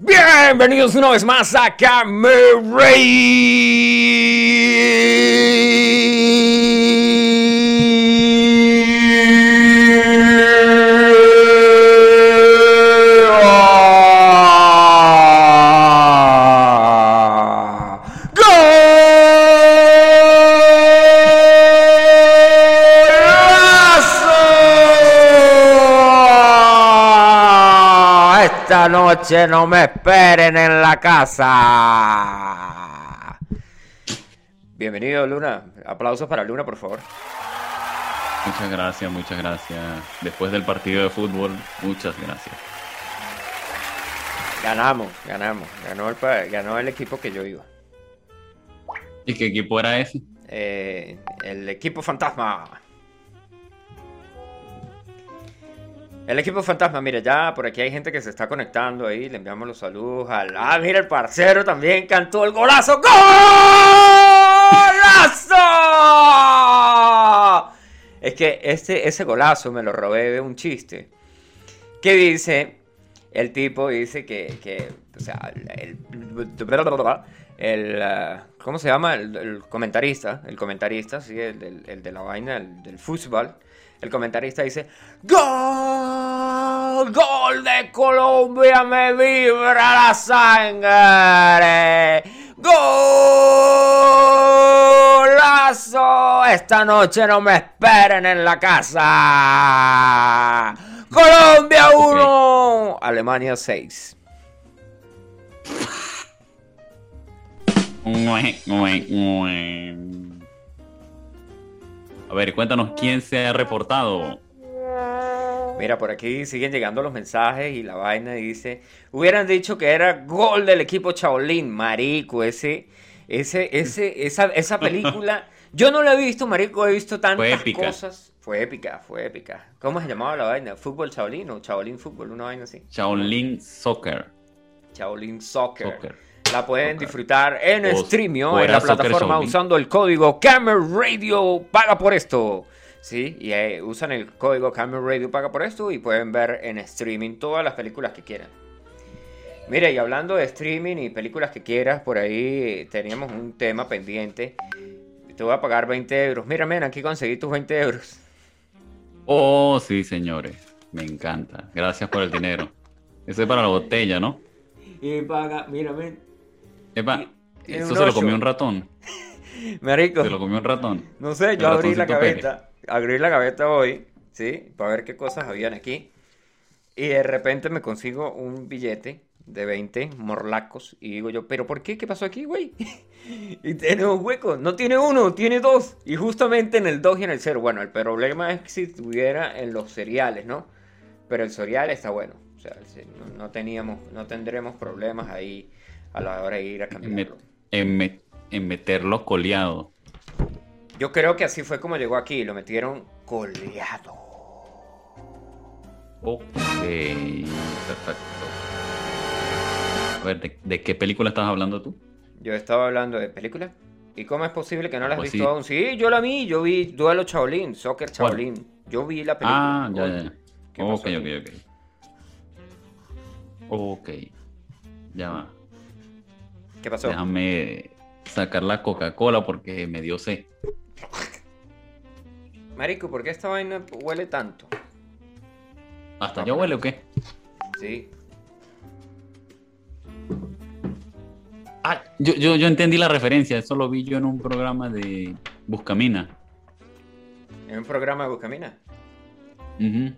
Bienvenidos una vez más a Cameray. Esta noche no me esperen en la casa. Bienvenido, Luna. Aplausos para Luna, por favor. Muchas gracias, muchas gracias. Después del partido de fútbol, muchas gracias. Ganamos, ganamos. Ganó el, pa- ganó el equipo que yo iba. ¿Y qué equipo era ese? Eh, el equipo fantasma. El equipo fantasma, mira, ya por aquí hay gente que se está conectando ahí. Le enviamos los saludos al. Ah, mira, el parcero también cantó el golazo. ¡Golazo! Es que este, ese golazo me lo robé de un chiste. Que dice. El tipo dice que. que, o sea, el. el, ¿Cómo se llama? El, comentarista. El comentarista, sí, el, el de la vaina del fútbol. El comentarista dice: ¡Gol! ¡Gol de Colombia! ¡Me vibra la sangre! ¡Golazo! Esta noche no me esperen en la casa. Colombia 1, Alemania 6. A ver, cuéntanos quién se ha reportado. Mira, por aquí siguen llegando los mensajes y la vaina dice, hubieran dicho que era gol del equipo Chaolín, marico, ese, ese, ese, esa, esa película, yo no la he visto, marico, he visto tantas épica. cosas. Fue épica, fue épica. ¿Cómo se llamaba la vaina? ¿Fútbol Chaolín o Chaolín Fútbol? Una vaina así. Shaolin Soccer. Chaolín Soccer. Soccer. La pueden disfrutar en O- Streamio, o en la plataforma, usando el código Camera Radio Paga por esto. Sí, y eh, usan el código Camera Radio Paga por esto y pueden ver en streaming todas las películas que quieran. Mira, y hablando de streaming y películas que quieras, por ahí eh, teníamos un tema pendiente. Te voy a pagar 20 euros. Mira, men, aquí conseguí tus 20 euros. Oh, sí, señores. Me encanta. Gracias por el dinero. Ese es para la botella, ¿no? Y paga, mira, men. Epa, eso se lo comió un ratón. Marico. Se lo comió un ratón. No sé, yo abrí la gaveta, abrí la gaveta hoy, ¿sí? Para ver qué cosas habían aquí. Y de repente me consigo un billete de 20 morlacos y digo yo, ¿pero por qué? ¿Qué pasó aquí, güey? y tiene un hueco, no tiene uno, tiene dos. Y justamente en el 2 y en el 0. Bueno, el problema es que si estuviera en los cereales, ¿no? Pero el cereal está bueno. O sea, no teníamos, no tendremos problemas ahí a la hora de ir a cambiarlo. en met- en meterlo coleado. Yo creo que así fue como llegó aquí, lo metieron coleado. Ok, perfecto. A ver, ¿de, de qué película estás hablando tú? Yo estaba hablando de película. ¿Y cómo es posible que no la has Pues visto sí. aún? Sí, yo la vi, yo vi Duelo Shaolin, Soccer ¿Cuál? Shaolin. Yo vi la película. Ah, ya, ya. ya. ¿Qué pasó Ok, ok, ok. Ok. Ya va. ¿Qué pasó? Déjame sacar la Coca-Cola porque me dio sed. Marico, ¿por qué esta vaina huele tanto? ¿Hasta ya huele o qué? Sí. Ah, yo, yo, yo entendí la referencia. Eso lo vi yo en un programa de Buscamina. En un programa de Buscamina. Ujú.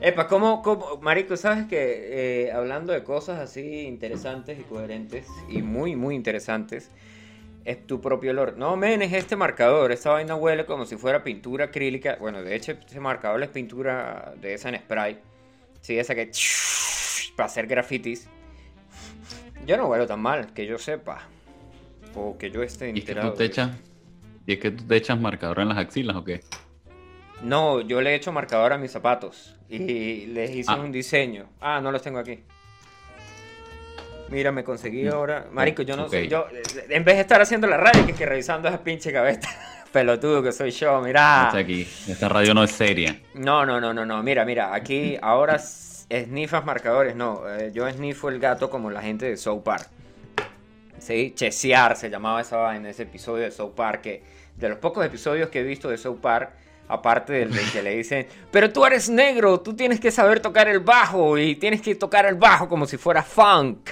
Epa, ¿cómo, cómo- Marico, sabes que eh, hablando de cosas así interesantes y coherentes y muy, muy interesantes, es tu propio olor. No, men, es este marcador. Esta vaina huele como si fuera pintura acrílica. Bueno, de hecho, ese marcador es pintura de esa en spray. Sí, esa que. para hacer grafitis. Yo no huelo tan mal, que yo sepa. O que yo esté ¿Y es que enterado. tú te echas, y es que tú te echas marcador en las axilas o qué? No, yo le he hecho marcador a mis zapatos y les hice Ah. un diseño. Ah, no los tengo aquí. Mira, me conseguí ahora. Marico, yo no sé. Ok. Yo, en vez de estar haciendo la radio, que es que revisando esa pinche cabeza. Pelotudo que soy yo, mira. Está aquí. Esta radio no es seria. No, no, no, no, no. Mira, mira, aquí ahora s- Sniffas marcadores, no. eh, yo sniffo el gato como la gente de South Park. Sí, chesear se llamaba esa en ese episodio de South Park. Que de los pocos episodios que he visto de South Park, aparte del de que le dicen, pero tú eres negro, tú tienes que saber tocar el bajo y tienes que tocar el bajo como si fuera funk.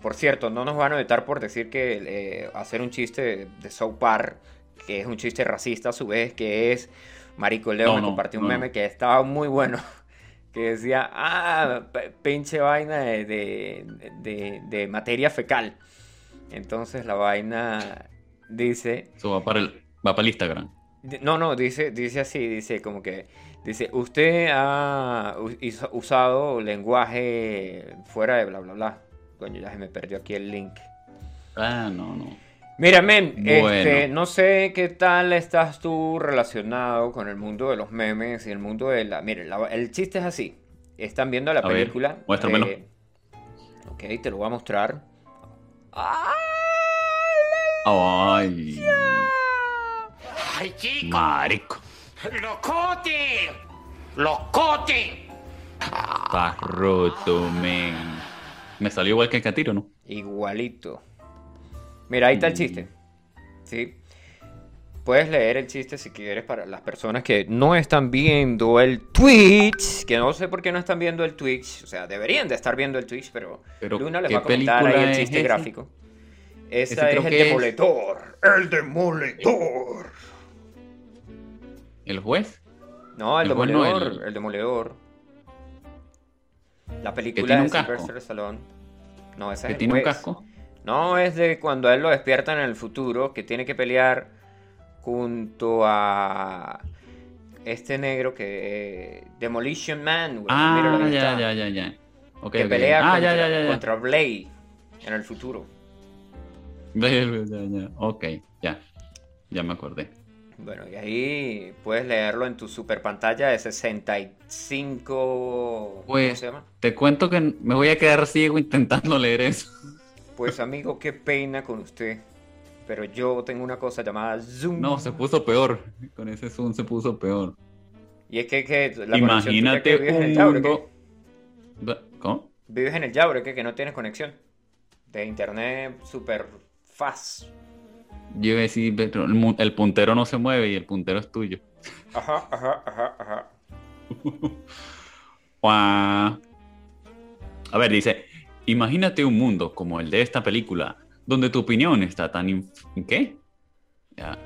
Por cierto, no nos van a vetar por decir que eh, hacer un chiste de, de South Park, que es un chiste racista a su vez, que es Marico Leo No, me no, compartió un no, meme que estaba muy bueno. Que decía, ah, pinche vaina de, de, de- de materia fecal. Entonces la vaina dice, Eso va para el, va para el Instagram. No, no, dice, dice así, dice como que, dice, usted ha usado lenguaje fuera de bla, bla, bla. Coño, ya se me perdió aquí el link. Ah, no, no. Mira, men, Bueno. este, no sé qué tal estás tú relacionado con el mundo de los memes y el mundo de la... Mire, la- el chiste es así. Están viendo la A ver, película. muéstramelo. eh, ok, te lo voy a mostrar. Ay, ¡Ay, chico! marico. ¡Locote! ¡Locote! Estás roto, men. Me salió igual que el catiro, ¿no? Igualito. Mira, ahí está el chiste. ¿Sí? Puedes leer el chiste si quieres para las personas que no están viendo el Twitch. Que no sé por qué no están viendo el Twitch. O sea, deberían de estar viendo el Twitch, pero, Pero, Luna les ¿qué va a comentar ahí el chiste ese? gráfico. Esa Ese es el que es- demoledor. El demoledor. ¿El juez? No, el El no, demoledor. el- El demoledor. La película de? Sylvester Stallone. No, esa ¿Que es el tiene un casco? No, es de cuando a él lo despiertan en el futuro, que tiene que pelear junto a este negro que... eh, Demolition Man, güey. Ah, ahí ya, ya, ya, ya. Ok, Que pelea Ah, contra, ya, ya, ya, ya. contra Blade en el futuro. Ya, ya, ya, ya. Ok, ya. Ya me acordé. Bueno, y ahí puedes leerlo en tu super pantalla de 65... ¿Cómo Pues- se llama? Te cuento que me voy a quedar ciego intentando leer eso. Pues amigo, qué pena con usted. Pero yo tengo una cosa llamada Zoom. No, se puso peor. Con ese zoom se puso peor. Y es que, que la Imagínate que vives en el un mundo... ¿Cómo? Vives en el Yaure, que, que no tienes conexión. De internet super fast. Yo iba a decir, pero el, puntero no se mueve y el puntero es tuyo. Ajá, ajá, ajá, ajá. A ver, dice, imagínate un mundo como el de esta película, donde tu opinión está tan... inf- ¿Qué? Ya.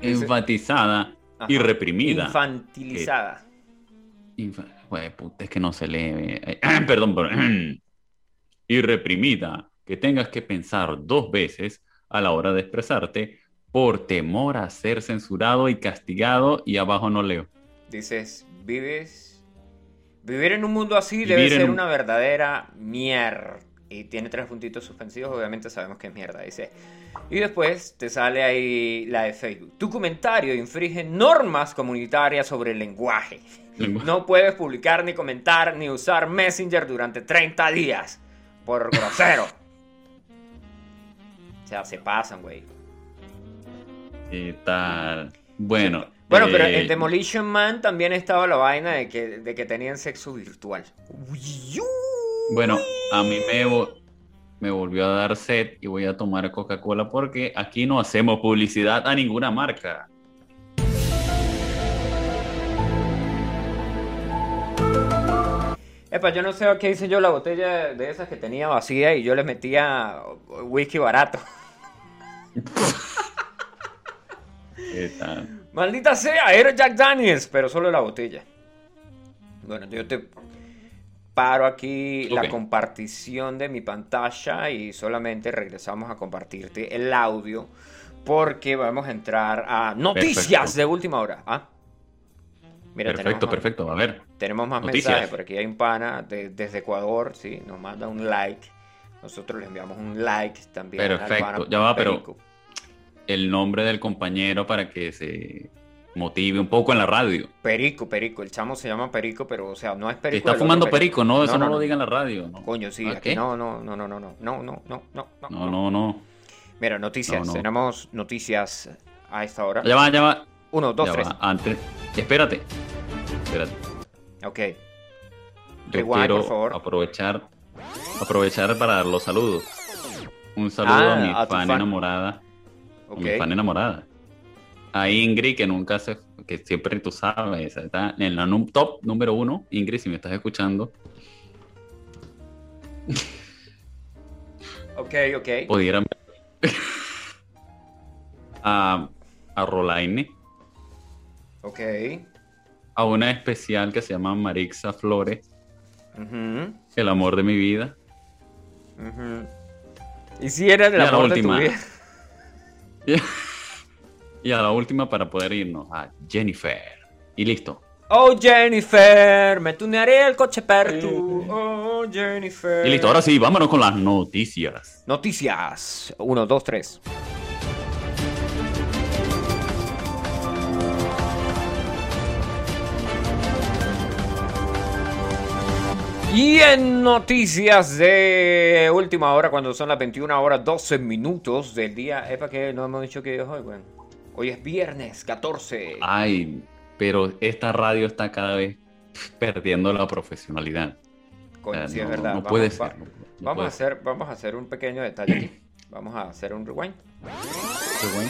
Enfatizada y Ajá. reprimida. Infantilizada. Infa- Jue puta, es que no se lee. eh, Perdón, pero- y reprimida, que tengas que pensar dos veces a la hora de expresarte por temor a ser censurado y castigado y abajo no leo. Dices, vives. Vivir en un mundo así debe Vivir ser un- una verdadera mierda. Y tiene tres puntitos suspensivos, obviamente sabemos que es mierda, dice. Y después te sale ahí la de Facebook. Tu comentario infringe normas comunitarias sobre el lenguaje. Lengua- No puedes publicar, ni comentar, ni usar Messenger durante 30 días. Por grosero. O sea, se pasan, güey. ¿Qué tal? Bueno. Bueno, pero eh, en Demolition Man también estaba la vaina de que, de que tenían sexo virtual. Bueno, a mí me, vo- me volvió a dar sed y voy a tomar Coca-Cola porque aquí no hacemos publicidad a ninguna marca. Epa, yo no sé qué hice yo la botella de esas que tenía vacía y yo le metía whisky barato. ¿Qué tal? Maldita sea, era Jack Daniels, pero solo la botella. Bueno, yo te paro aquí la compartición de mi pantalla y solamente regresamos a compartirte el audio porque vamos a entrar a noticias Perfecto. de última hora. ¿ah? Mira, perfecto, más- perfecto. A ver. Tenemos más Noticias. mensajes, por aquí hay un pana de- desde Ecuador, sí, nos manda un like. Nosotros le enviamos un like también. Perfecto, ya va, pero- Perico. El nombre del compañero para que se motive un poco en la radio. Perico, Perico, el chamo se llama Perico, pero o sea, no es Perico. está fumando perico, no, eso No, no, no, lo diga en la radio. No, Coño, sí, ¿Ah, aquí no, no, no, no, no, no, no, no, no, no, no. no, no. Mira, noticias, No, no. tenemos noticias a esta hora. Ya va, ya va. Uno, dos, ya tres. va. Antes. Espérate. Espérate. Ok. yo Rewind, quiero por favor. aprovechar aprovechar para dar los saludos. Un saludo Ah, a mi a fan, fan. enamorada. a Ok. mi fan enamorada. A Ingrid, que nunca se. que siempre tú sabes, está en la num- top número uno. Ingrid, si me estás escuchando, Ok, ok. pudieran. a, a Rolaine. Ok. A una especial que se llama Marixa Flores, el amor de mi vida. ujú. Y si era el Y la amor de tu última. vida. Y a la última para poder irnos a Jennifer. Y listo. Oh, Jennifer, me tunearé el coche per tu. Oh, Jennifer. Y listo, ahora sí, vámonos con las noticias. Noticias. Uno, dos, tres. Y en noticias de última hora, cuando son las 21 horas 12 minutos del día. Epa, que no hemos dicho que es hoy, weón. Hoy es viernes 14. Ay, pero esta radio está cada vez perdiendo la profesionalidad. Coño, sí, es no- verdad. No Vamos- puede ser. no- Vamos puede a, hacer, vamos a hacer un pequeño detalle aquí. Vamos a hacer un rewind. güey.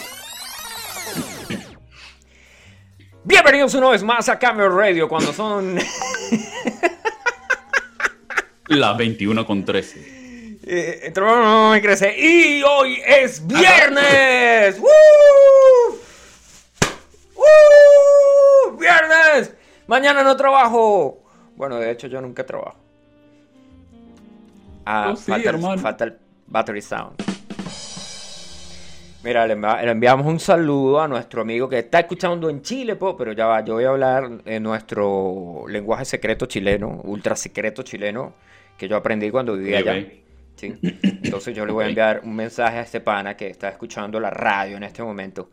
Bienvenidos una vez más a Cameo Radio cuando son Las 21 con 13. eh, y crece y hoy es viernes. ¡Woo! ¡Woo! Viernes. Mañana no trabajo. Bueno, de hecho yo nunca trabajo. Ah, Oh, sí, falta, el- hermano. falta el battery sound. Mira, le, envi- le enviamos un saludo a nuestro amigo que está escuchando en Chile, po, pero ya va, yo voy a hablar en nuestro lenguaje secreto chileno, ultra secreto chileno, que yo aprendí cuando vivía allá. Sí. Entonces yo le voy a enviar un mensaje a este pana que está escuchando la radio en este momento.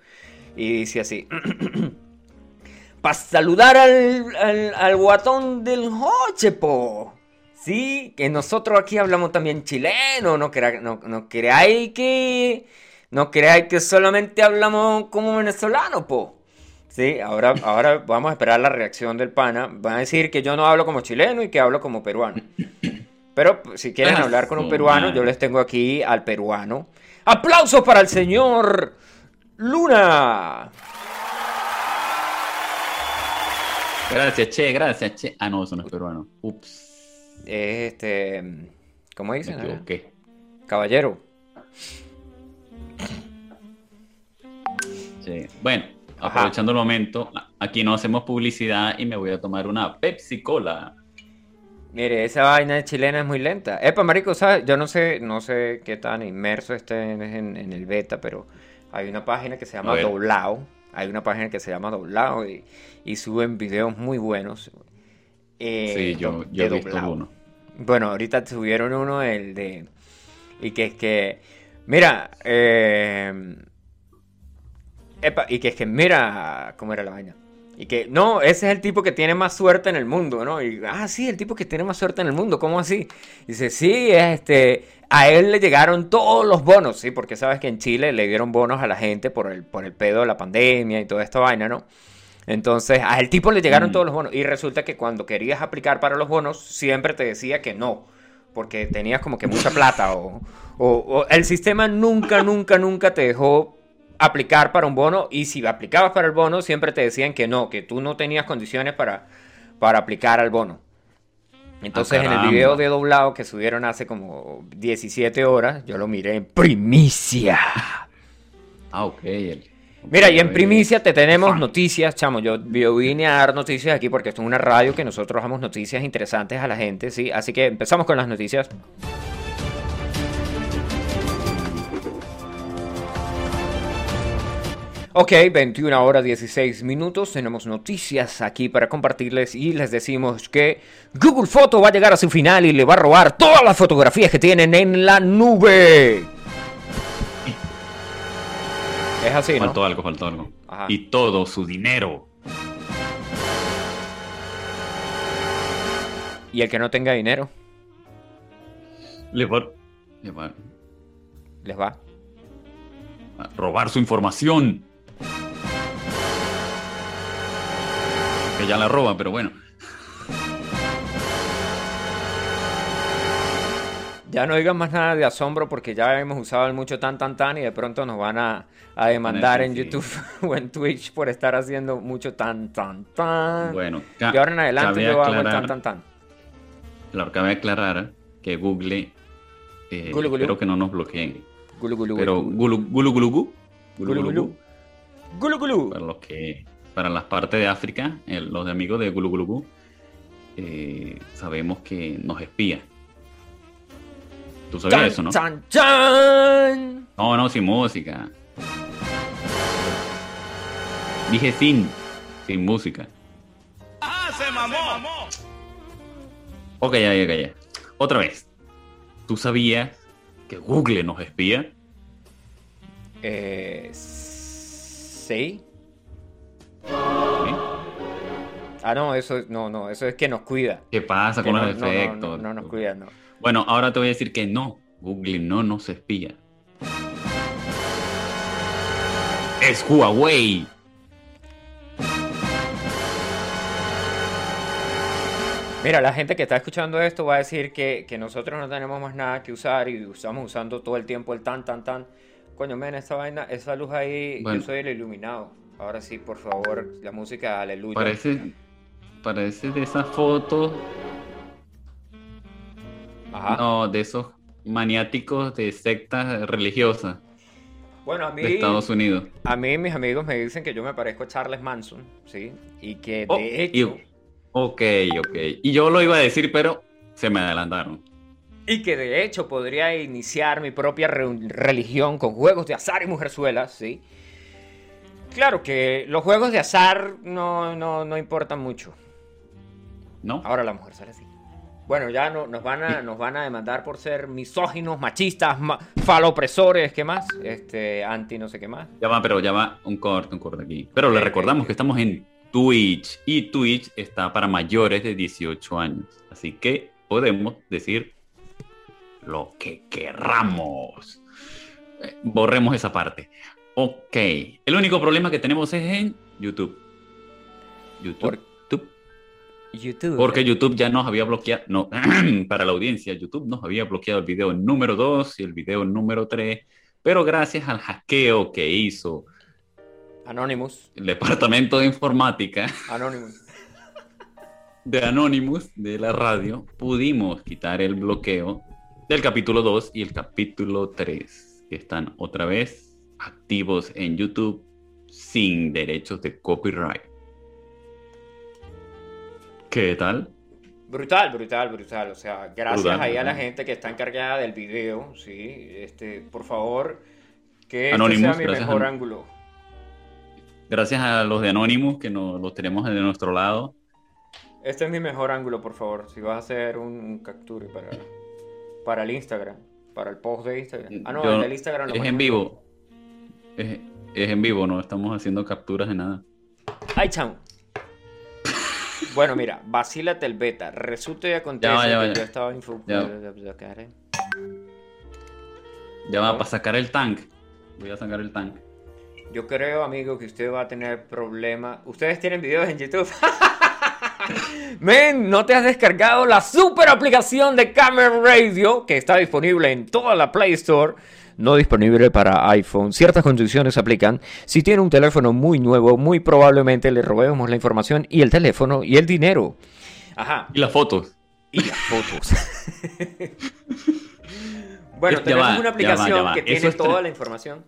Y dice así. Para saludar al, al, al guatón del Jochepo. Sí, que nosotros aquí hablamos también chileno. No, crea- no, no creáis que... No creáis que solamente hablamos como venezolano, po. Sí, ahora, ahora vamos a esperar la reacción del pana. Van a decir que yo no hablo como chileno y que hablo como peruano. Pero pues, si quieren Ah, hablar con un peruano, yo les tengo aquí al peruano. ¡Aplausos para el señor Luna! Gracias, che, gracias, che. Ah, no, eso no es peruano. Ups, Este. ¿Cómo me dicen? equivoqué. Caballero. Sí. Bueno, Ajá. aprovechando el momento, aquí no hacemos publicidad y me voy a tomar una Pepsi Cola. Mire, esa vaina chilena es muy lenta. Epa, marico, ¿sabes? Yo no sé, no sé qué tan inmerso esté en, en- en el beta, pero hay una página que se llama. Doblao. Hay una página que se llama Doblao y, y suben videos muy buenos. eh, Sí, yo, yo he visto uno. Bueno, ahorita subieron uno el de... Y que es que... Mira, eh... Epa, y que es que mira cómo era la vaina. Y que, no, ese es el tipo que tiene más suerte en el mundo, ¿no? Y, ah, sí, el tipo que tiene más suerte en el mundo, ¿cómo así? Dice, sí, es este, a él le llegaron todos los bonos, sí, porque sabes que en Chile le dieron bonos a la gente por el, por el pedo de la pandemia y toda esta vaina, ¿no? Entonces, a el tipo le llegaron Mm. todos los bonos. Y resulta que cuando querías aplicar para los bonos, siempre te decía que no. Porque tenías como que mucha plata. O, o- o el sistema nunca, nunca, nunca te dejó aplicar para un bono. Y si aplicabas para el bono, siempre te decían que no, que tú no tenías condiciones para, para aplicar al bono. Entonces, en el video de doblado que subieron hace como 17 horas, yo lo miré en primicia. Ah, ok. el- Mira, y en primicia te tenemos noticias, chamo. Yo, yo vine a dar noticias aquí porque esto es una radio que nosotros damos noticias interesantes a la gente, ¿sí? Así que empezamos con las noticias. Ok, 21 horas 16 minutos, tenemos noticias aquí para compartirles y les decimos que Google Photo va a llegar a su final y le va a robar todas las fotografías que tienen en la nube. Es así, ¿no? Faltó algo, faltó algo. Ajá. Y todo su dinero. Y el que no tenga dinero, Le va, le va les va. a robar su información. Que ya la roba, pero bueno. Ya no digan más nada de asombro porque ya hemos usado el mucho tan tan tan y de pronto nos van a, a demandar en Sí. YouTube o en Twitch por estar haciendo mucho tan tan tan. Bueno, ca- ahora en adelante yo hago el tan aclarar- tan tan. Claro, cabe aclarar que Google, eh, Gulu, gulu. espero que no nos bloqueen, Gulu gulu pero gulu. gulu gulu gulu gu, gulu, Gulu, gulu, gulu. gu, Gulu gulu. para los que, para las partes de África, los amigos de gulu gulu gu, eh, sabemos que nos espía. ¿Tú sabías Chan, eso, no? chan, chan. No, no, sin música. Dije sin, sin música. ¡Ah, se mamó! Ok, ya, ya, ya. Otra vez. ¿Tú sabías que Google nos espía? Eh, sí. ¿Sí? Ah, no, eso es- no, no, eso es que nos cuida. ¿Qué pasa Que con no, los no, efectos? no, no nos cuida, no. Bueno, ahora te voy a decir que no. Google no nos espía. Es Huawei. Mira, la gente que está escuchando esto va a decir que, que nosotros no tenemos más nada que usar y estamos usando todo el tiempo el tan, tan, tan. Coño, men, esa vaina, esa luz ahí, Bueno. yo soy el iluminado. Ahora sí, por favor, la música, aleluya. Parece, parece de esas fotos, Ajá. no, de esos maniáticos de sectas religiosas Bueno, a mí, de Estados Unidos. a mí mis amigos me dicen que yo me parezco a Charles Manson, ¿sí? Y que Oh, de y- hecho, Ok, ok. Y yo lo iba a decir, pero se me adelantaron. y que de hecho podría iniciar mi propia re- religión con juegos de azar y mujerzuelas, ¿sí? Claro que los juegos de azar no, no, no importan mucho. ¿No? Ahora la mujer sale así. Bueno, ya no, nos, van a, nos van a demandar por ser misóginos, machistas, ma- falopresores, ¿qué más? Este, anti no sé qué más. Ya va, pero ya va un corte, un corte aquí. Pero le recordamos que estamos en Twitch y Twitch está para mayores de 18 años. Así que podemos decir lo que querramos. Eh, Borremos esa parte. Ok. El único problema que tenemos es en YouTube. YouTube. Por- YouTube. Porque YouTube ya nos había bloqueado, no, para la audiencia, YouTube nos había bloqueado el video número 2 y el video número 3, pero gracias al hackeo que hizo Anonymous. el departamento de informática Anonymous. de Anonymous de la radio, pudimos quitar el bloqueo del capítulo 2 y el capítulo 3, que están otra vez activos en YouTube sin derechos de copyright. ¿Qué tal? Brutal, brutal, brutal. O sea, gracias Brutal, ahí a la gente que está encargada del video, sí. Este, por favor, que este sea mi mejor ángulo. Gracias a los de Anonymous que nos, los tenemos de nuestro lado. Este es mi mejor ángulo, por favor. Si vas a hacer un, un capture para, para el Instagram, para el post de Instagram. Ah, no, Yo- el del Instagram lo es en vivo. Es, es en vivo, no estamos haciendo capturas de nada. ¡Ay, chamo! Bueno, mira, vacílate el beta. Resulta y acontece Ya ya que ya. yo estaba info... Ya. Ya va para sacar el tank. Voy a sacar el tank. Yo creo, amigo, que usted va a tener problemas. Ustedes tienen videos en YouTube. Men, no te has descargado la super aplicación de Camera Radio que está disponible en toda la Play Store. No disponible para iPhone. Ciertas condiciones se aplican. Si tiene un teléfono muy nuevo, muy probablemente le robemos la información y el teléfono y el dinero. Ajá. Y las fotos. Y las fotos. bueno, Ya tenemos va, una ya va, aplicación ya va. que Eso tiene es toda la información.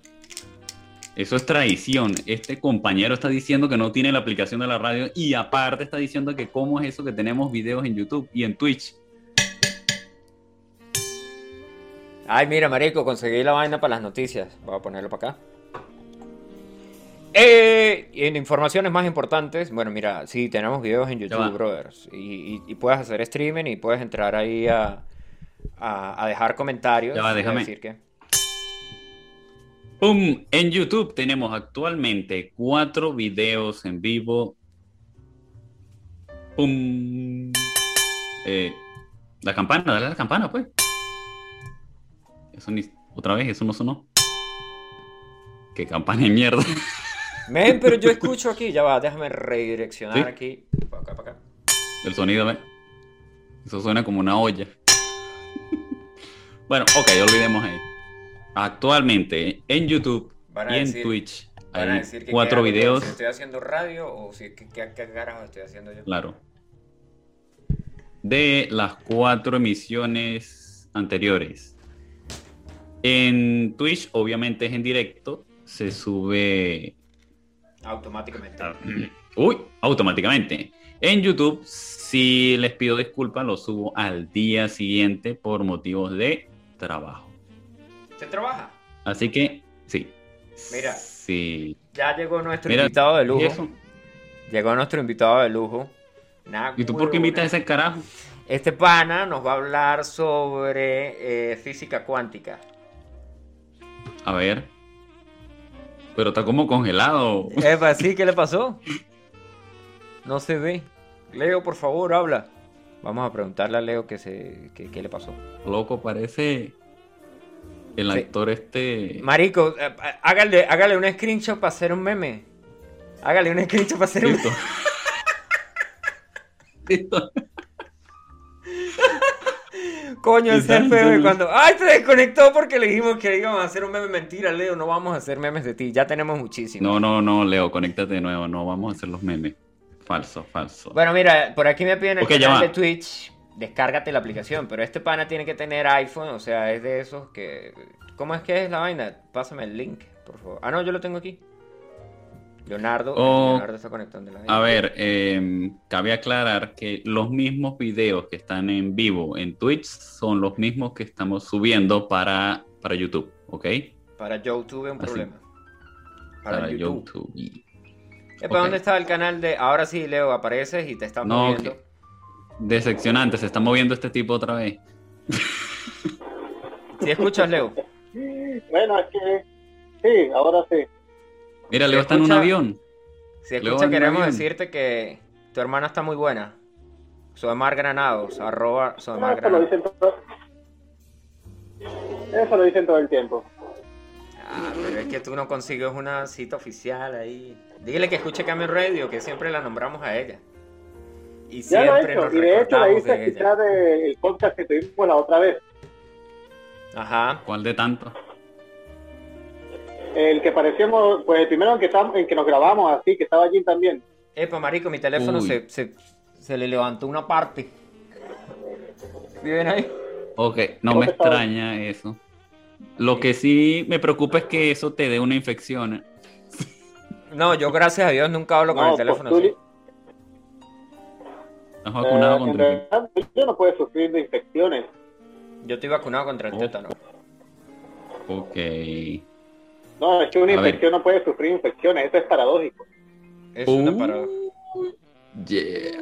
Eso es traición. Este compañero está diciendo que no tiene la aplicación de la radio y aparte está diciendo que cómo es eso que tenemos videos en YouTube y en Twitch. Ay, mira, marico, conseguí la vaina para las noticias. Voy a ponerlo para acá. Eh, en informaciones más importantes, bueno, mira, sí, tenemos videos en. YouTube, brothers. Y, y- y puedes hacer streaming y puedes entrar ahí a, a, a dejar comentarios. Ya va, déjame. decir que- ¡Pum! En YouTube tenemos actualmente cuatro videos en vivo. ¡Pum! Eh, la campana, dale a la campana, pues. Otra vez, eso no sonó. ¡Qué campana de mierda! Men, pero yo escucho aquí, ya va, déjame redireccionar Sí. aquí. Para acá, para acá. El sonido, ¿ve? Eso suena como una olla. Bueno, ok, olvidemos ahí. Actualmente en YouTube Van a y en Twitch Van a hay decir que cuatro qué videos. Si estoy haciendo radio o si qué, qué, qué carajo estoy haciendo yo. Claro. De las cuatro emisiones anteriores. En Twitch, obviamente es en directo. Se sube. Automáticamente. Ah, Uy, automáticamente. En YouTube, si les pido disculpas, lo subo al día siguiente por motivos de trabajo. ¿Se trabaja? Así que, sí. Mira. Sí. Ya llegó nuestro Mira, invitado de ¿y lujo. Llegó nuestro invitado de lujo. ¿Y tú por qué invitas a ese carajo? Este pana nos va a hablar sobre eh, física cuántica. A ver. Pero está como congelado. Epa, ¿sí? ¿Qué le pasó? No se ve. Leo, por favor, habla. Vamos a preguntarle a Leo qué, se, qué le pasó. Loco, parece el Sí. actor este. Marico, eh, hágale, hágale un screenshot para hacer un meme. Hágale un screenshot para hacer un Listo. Listo. Coño, ¿Qué el no- cuando. ¡Ay! Se desconectó porque le dijimos que íbamos a hacer un meme. Mentira, Leo, no vamos a hacer memes de ti. Ya tenemos muchísimos. No, no, no, Leo, conéctate de nuevo. No vamos a hacer los memes. Falso, falso. Bueno, mira, por aquí me piden el Ok, ya canal de Twitch. Descárgate la aplicación, pero este pana tiene que tener iPhone, o sea, es de esos que. ¿Cómo es que es la vaina? Pásame el link, por favor. Ah, no, yo lo tengo aquí. Leonardo, Oh, Leonardo está conectando la A ver, eh, cabe aclarar que los mismos videos que están en vivo en Twitch son los mismos que estamos subiendo para, para YouTube, ¿ok? Para YouTube un Así. problema. Para, Para YouTube. YouTube. Y-. ¿dónde está el canal de.? Ahora sí, Leo, apareces y te estás No, moviendo. que- Decepcionante, se está moviendo este tipo otra vez. ¿Sí escuchas, Leo? Bueno, es que sí, ahora sí. Mira, ¿Se Leo está en un avión. Si escucha, queremos decirte que tu hermana está muy buena. Soemar Granados, arroba Soemar Eso lo Granados. dicen todo. Eso lo dicen todo el tiempo. Ah, pero es que tú no consigues una cita oficial ahí. Dile que escuche Camel Radio, que siempre la nombramos a ella. Y Ya lo he siempre hecho, nos y de hecho la hice de ella. escuchar eh, el podcast que tuvimos la otra vez. Ajá. ¿Cuál de tanto? El que parecíamos, pues el primero en que, estábamos- en que nos grabamos así, que estaba allí también. Epa, marico, mi teléfono Uy. se, se, se le levantó una parte. ¿Sí ven ahí? Ok, no ¿Cómo me extraña eso. Lo que sí me preocupa es que eso te dé una infección. No, yo gracias a Dios nunca hablo con No, el teléfono pues, tú- así. ¿Estás vacunado eh, contra el- realidad, yo no puedo sufrir de infecciones. Yo estoy vacunado contra el Oh. tétano. Ok. No, es que una A ver. infección no puede sufrir infecciones, eso es paradójico. Es una Uh, paradoja. Yeah.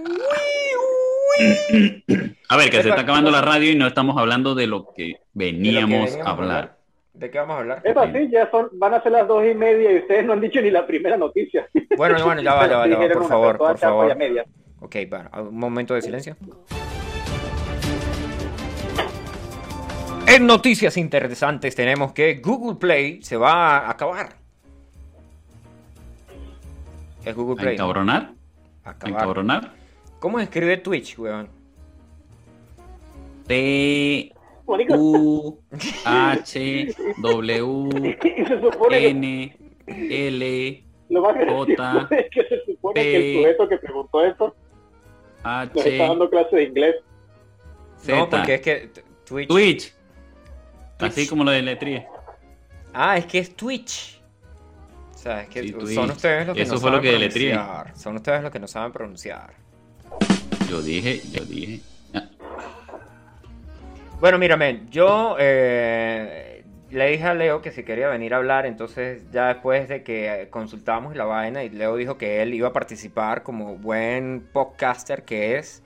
A ver, que se está acabando la radio y no estamos hablando de lo que De lo que veníamos veníamos a hablar. ¿De qué vamos a hablar? Es así, ya son, van a ser las dos y media y ustedes no han dicho ni la primera noticia. Bueno, bueno, ya va, ya va, ya va, por una, favor, por favor. Ok, bueno, un momento de silencio. En noticias interesantes tenemos que Google Play se va a acabar. Es Google ¿A Play. ¿no? encabronar? ¿A Acabar. encabronar? ¿Cómo se escribe Twitch, weón? T U H W N L lo más gracioso J, es que se supone que el sujeto que preguntó esto nos está H dando clase de inglés. No, Z. porque es que. Twitch. Twitch. Así como lo de letría. Ah, es que es Twitch. O sea, es que Sí, son ustedes los que Eso no fue lo saben que deletreé. pronunciar. Son ustedes los que no saben pronunciar. Yo dije, yo dije. Ah, Bueno, mira, men, yo eh, le dije a Leo que si quería venir a hablar, entonces ya después de que consultamos la vaina y Leo dijo que él iba a participar como buen podcaster que es,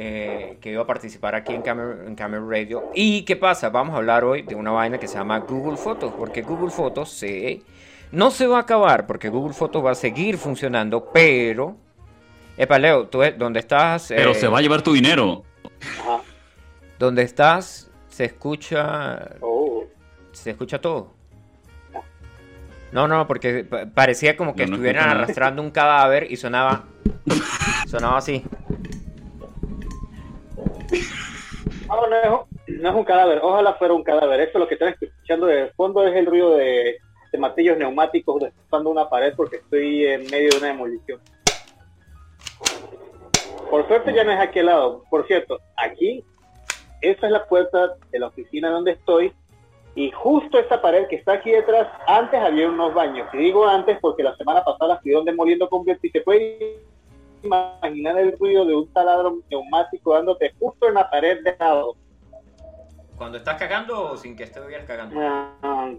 eh, que iba a participar aquí en Camera, en Camera Radio. ¿Y qué pasa? Vamos a hablar hoy de una vaina que se llama Google Fotos, porque Google Fotos se, no se va a acabar, porque Google Fotos va a seguir funcionando, pero... Epa, Leo, ¿tú eh, dónde estás? Pero Eh, se va a llevar tu dinero. Ajá. Donde estás, se escucha. Oh. Se escucha todo. No, no, porque pa- parecía como que no estuvieran arrastrando un cadáver y sonaba. Sonaba así. Ah, no, es un cadáver, ojalá fuera un cadáver. Esto lo que están escuchando de fondo es el ruido de, de martillos neumáticos destrozando una pared porque estoy en medio de una demolición. Por suerte ya no es aquí al lado. Por cierto, aquí, esa es la puerta de la oficina donde estoy. Y justo esta pared que está aquí detrás, antes había unos baños. Y digo antes porque la semana pasada la estuvieron demoliendo completo y se puede imaginar el ruido de un taladro neumático dándote justo en la pared de lado. ¿Cuando estás cagando o sin que estuvieras cagando? Ah,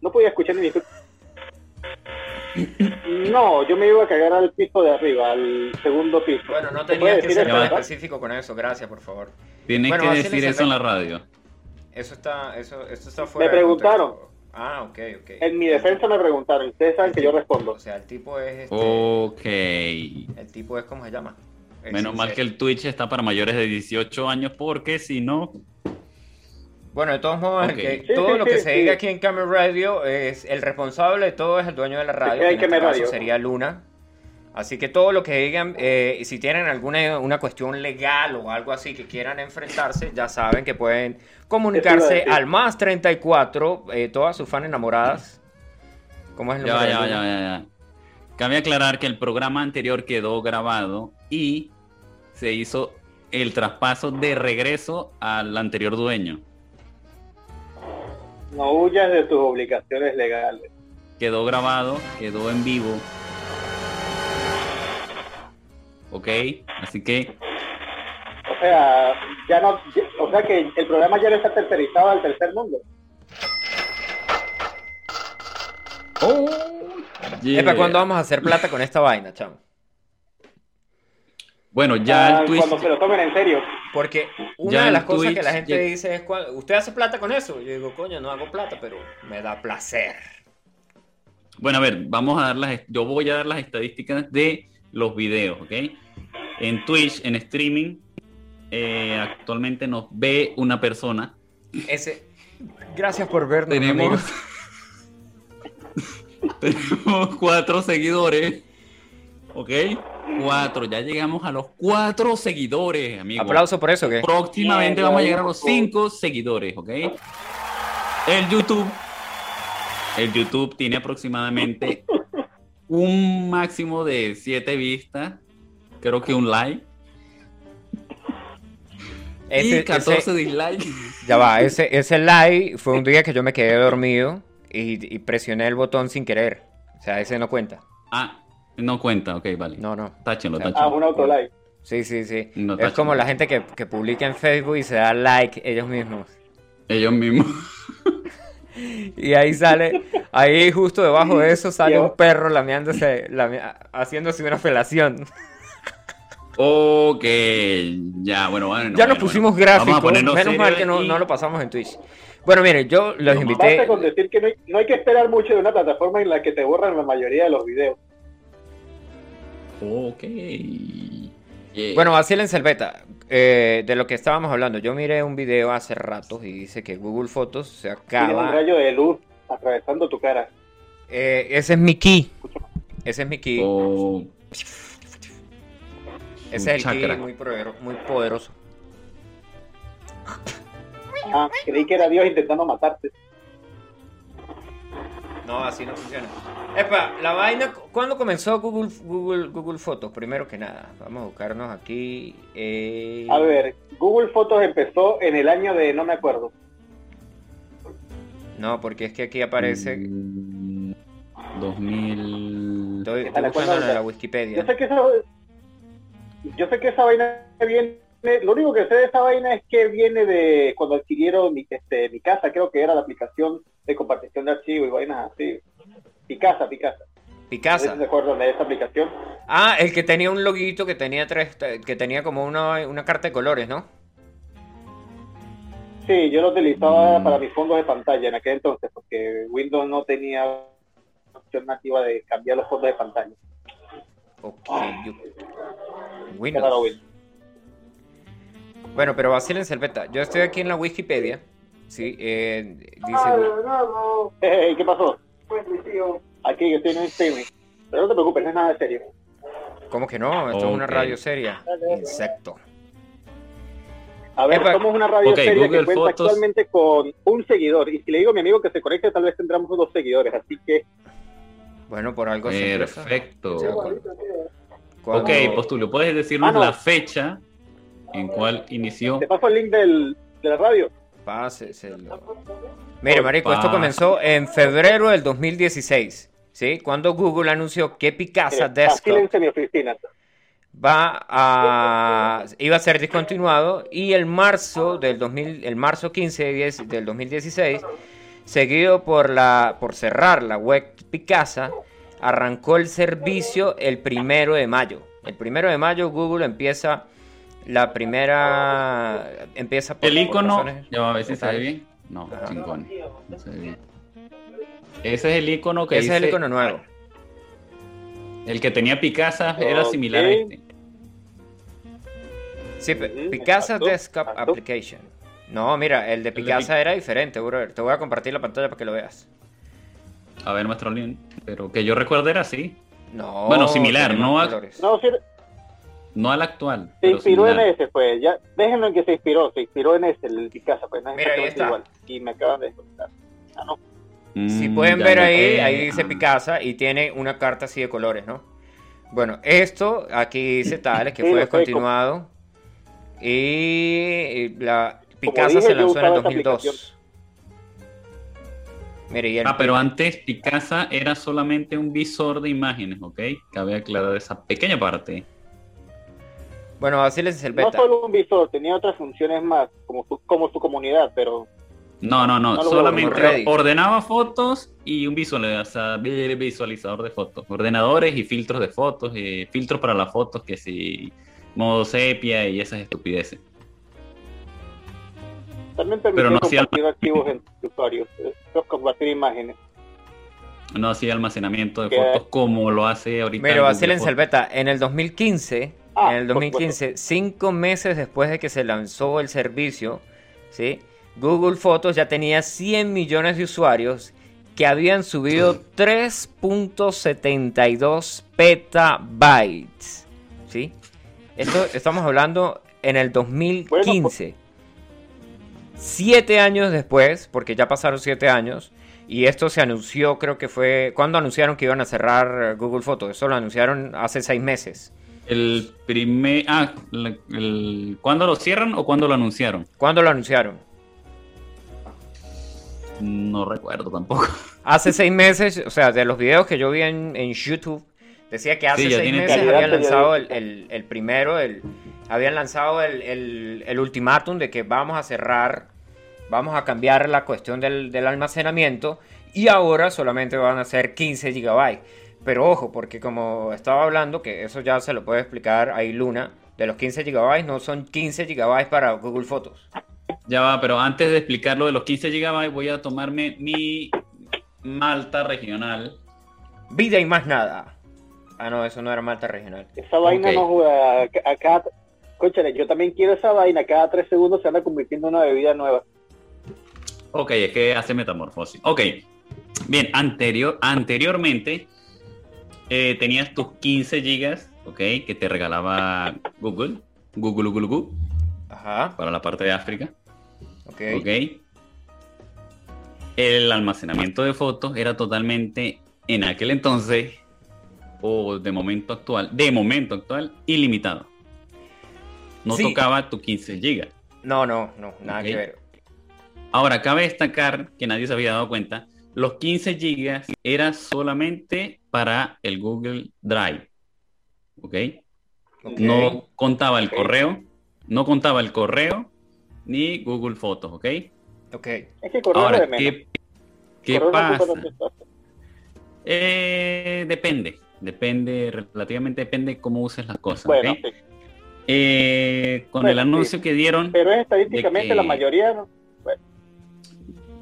no podía escuchar ni No, yo me iba a cagar al piso de arriba, al segundo piso. Bueno, no ¿Se tenías que ser eso, tan específico con eso. Gracias, por favor. Tienes Bueno, que decir eso en la radio. Eso está, eso, esto está fuera. Me preguntaron. Ah, ok, ok. En mi defensa me preguntaron, ustedes saben que yo respondo. O sea, el tipo es este. Ok. El tipo es, ¿cómo se llama? Menos mal que el Twitch está para mayores de 18 años porque si no... Bueno, de todos modos, el que- Sí, todo sí, lo que sí, se sí. diga aquí en Camera Radio es el responsable de todo es el dueño de la radio. Sí, que hay en que este caso radio. sería Luna. Así que todo lo que digan, eh, si tienen alguna una cuestión legal o algo así que quieran enfrentarse, ya saben que pueden comunicarse al más 34, eh, todas sus fans enamoradas. ¿Cómo es el Ya, ya, ya, ya, ya. Cabe aclarar que el programa anterior quedó grabado y se hizo el traspaso de regreso al anterior dueño. No huyas de tus obligaciones legales. Quedó grabado, quedó en vivo. Ok, así que O sea, ya no, ya- o sea que el programa ya no está tercerizado al tercer mundo. Oh, yeah. Epa, ¿cuándo vamos a hacer plata con esta vaina, chamo? Bueno, ya Ah, el Twitch. Cuando se lo tomen en serio. Porque una Ya de las cosas que la gente ya- dice es, ¿usted hace plata con eso? Yo digo, coño, no hago plata, pero me da placer. Bueno, a ver, vamos a dar las. Yo voy a dar las estadísticas de los videos, ¿ok? En Twitch, en streaming, eh, actualmente nos ve una persona. Ese, gracias por vernos, Tenemos. tenemos cuatro seguidores, ¿ok? Cuatro, ya llegamos a los cuatro seguidores, amigo. Aplauso por eso, ¿qué? Próximamente vamos a llegar a los cinco seguidores, ¿ok? El YouTube. El YouTube tiene aproximadamente un máximo de siete vistas. Creo que un like. Ese, y 14 ese- dislikes. ya va, ese, ese like fue un día que yo me quedé dormido y, y presioné el botón sin querer. O sea, ese no cuenta. Ah, no cuenta, ok, vale. No, no. Táchenlo, O sea, Ah, táchenlo. un autolike. Sí, sí, sí. No, es como la gente que, que publica en Facebook y se da like ellos mismos. Ellos mismos. Y ahí sale, ahí justo debajo de eso sale un perro lameándose, lame- haciéndose una felación. ok, ya, bueno, bueno. ya nos bueno, pusimos bueno. gráficos, menos mal que no, y- no lo pasamos en Twitch. Bueno, miren, yo los No, invité. Basta con decir que no hay, no hay que esperar mucho de una plataforma en la que te borran la mayoría de los videos. Ok. Yeah. Bueno, vacilen Selveta, eh, de lo que estábamos hablando. Yo miré un video hace rato y dice que Google Fotos se Tiene un acaba. rayo de luz atravesando tu cara. Eh, ese es mi key. Ese es mi key. Oh, ese es el chakra. key muy, poder- muy poderoso. Ah, creí que era Dios intentando matarte. No, así no funciona. Epa, la vaina, ¿cuándo comenzó Google, Google, Google Fotos? Primero que nada, vamos a buscarnos aquí. eh, A ver, Google Fotos empezó en el año de no me acuerdo. No, porque es que aquí aparece. mm, 2000. Estoy, ¿Qué estoy buscando en la Yo Wikipedia. sé que esa, yo sé que esa vaina viene, lo único que sé de esa vaina es que viene de cuando adquirieron mi, este, mi casa, creo que era la aplicación de compartición de archivos y vainas así. Picasa, Picasa. No Picasa. si se acuerdan de esa aplicación. Ah, el que tenía un loguito que tenía tres, que tenía como una, una carta de colores, ¿no? Sí, yo lo utilizaba Mm. para mis fondos de pantalla en aquel entonces, porque Windows no tenía opción nativa de cambiar los fondos de pantalla. Ok, yo- Qué raro, Windows. Bueno, pero vacilen Selveta. Yo estoy aquí en la Wikipedia. Sí, eh, dice. Hey, ¿Qué pasó? Aquí que estoy en un streaming. Pero no te preocupes, no es nada de serio. ¿Cómo que no? Esto es una radio seria. Insecto. A ver, Epa. somos una radio Ok, seria Google que cuenta Fotos. actualmente con un seguidor. Y si le digo a mi amigo que se conecte, tal vez tendremos dos seguidores. Así que Bueno, por algo se. Perfecto. Cuando- Ok, Postulio, ¿puedes decirnos Ah, no. la fecha en cual inició? te paso el link del, de la radio. Mire, marico, esto comenzó en febrero del 2016, ¿sí? Cuando Google anunció que Picasa Mire, Desktop va a iba a ser discontinuado y el marzo del 2000, el marzo 15 de 10 del 2016, seguido por la por cerrar la web Picasa, arrancó el servicio el primero de mayo. El primero de mayo Google empieza la primera empieza por, El icono, razones ya a ver si se ve locales. bien. No, Ajá. chingón. No se ve bien. Ese es el icono que Ese es el icono nuevo. El que tenía Picasa era similar a este. Sí, Ujú, Picasa Desktop. Application. No, mira, el de de Picasa era diferente, brother. Te voy a compartir la pantalla para que lo veas. A ver, nuestro link. Pero que yo recuerdo era así. No. Bueno, similar, no a-. No, sí, No al actual. se pero inspiró en ese, pues. Ya, déjenlo en que se inspiró. Se inspiró en ese, el Picasa, pues. No es Mira, ahí está. igual. Y me acaban de desconectar. Ah, no. Si Mm, pueden ya ver ahí, que- ahí dice. Picasa y tiene una carta así de colores, ¿no? Bueno, esto aquí dice tal, que Sí, fue descontinuado. Y la Picasa dije, se lanzó en el usaba esa 2002. Mire, y el Ah, pero antes Picasa era solamente un visor de imágenes, ¿ok? Cabe aclarar esa pequeña parte. Bueno, así les el No solo un visor, tenía otras funciones más, como su, como su comunidad, pero No, no, no, solamente ordenaba fotos y un visualiza- visualizador de fotos. Ordenadores y filtros de fotos, y filtros para las fotos, que si modo sepia y esas estupideces. también Pero permitió no hacía compartir archivos entre usuarios, eh, compartir imágenes. No hacía almacenamiento de fotos como lo hace ahorita. El Fotos. beta. En el 2015, Ah, en el por 2015, cinco meses después de que se lanzó el servicio, ¿sí? Google Fotos ya tenía 100 millones de usuarios que habían subido 3.72 petabytes, ¿sí? Esto estamos hablando en el 2015. Siete años después, porque ya pasaron siete años, y esto se anunció, creo que fue. ¿Cuándo anunciaron que iban a cerrar Google Fotos? Eso lo anunciaron hace seis meses. El primer. Ah, el- el- ¿cuándo lo cierran o cuándo lo anunciaron? ¿Cuándo lo anunciaron? No recuerdo tampoco. Hace seis meses, o sea, de los videos que yo vi en, en YouTube, decía que hace Sí, seis meses calidad habían lanzado el, el- el primero, el, habían lanzado el, el, el ultimátum de que vamos a cerrar, vamos a cambiar la cuestión del, del almacenamiento y ahora solamente van a ser 15 gigabytes. Pero ojo, porque como estaba hablando, que eso ya se lo puede explicar ahí Luna, de los 15 gigabytes no son 15 gigabytes para Google Fotos. Ya va, pero antes de explicar lo de los 15 GB, voy a tomarme mi Malta regional. Vida y más nada. Ah, no, eso no era Malta regional. Esa vaina no juega. A, a cada, Cónchale, yo también quiero esa vaina. Cada tres segundos se anda convirtiendo en una bebida nueva. Ok, es que hace metamorfosis. Ok, bien, anterior, anteriormente eh, tenías tus 15 gigas, ok, que te regalaba Google, Google, Google, Google, Ajá, para la parte de África, ok. ok. El almacenamiento de fotos era totalmente, en aquel entonces, o de momento actual, de momento actual, ilimitado. No Sí. tocaba tus 15 gigas. No, no, no, nada que ver. Ahora, cabe destacar que nadie se había dado cuenta, los 15 gigas era solamente para el Google Drive. ¿Ok? No contaba el correo, no contaba el correo ni Google Fotos, ¿ok? Ok. Es que correr Ahora, de. ¿qué, qué pasa? Eh, depende, depende, relativamente depende cómo uses las cosas, Bueno. Eh, con Bueno, el anuncio sí. que dieron, pero es estadísticamente que- la mayoría. ¿no?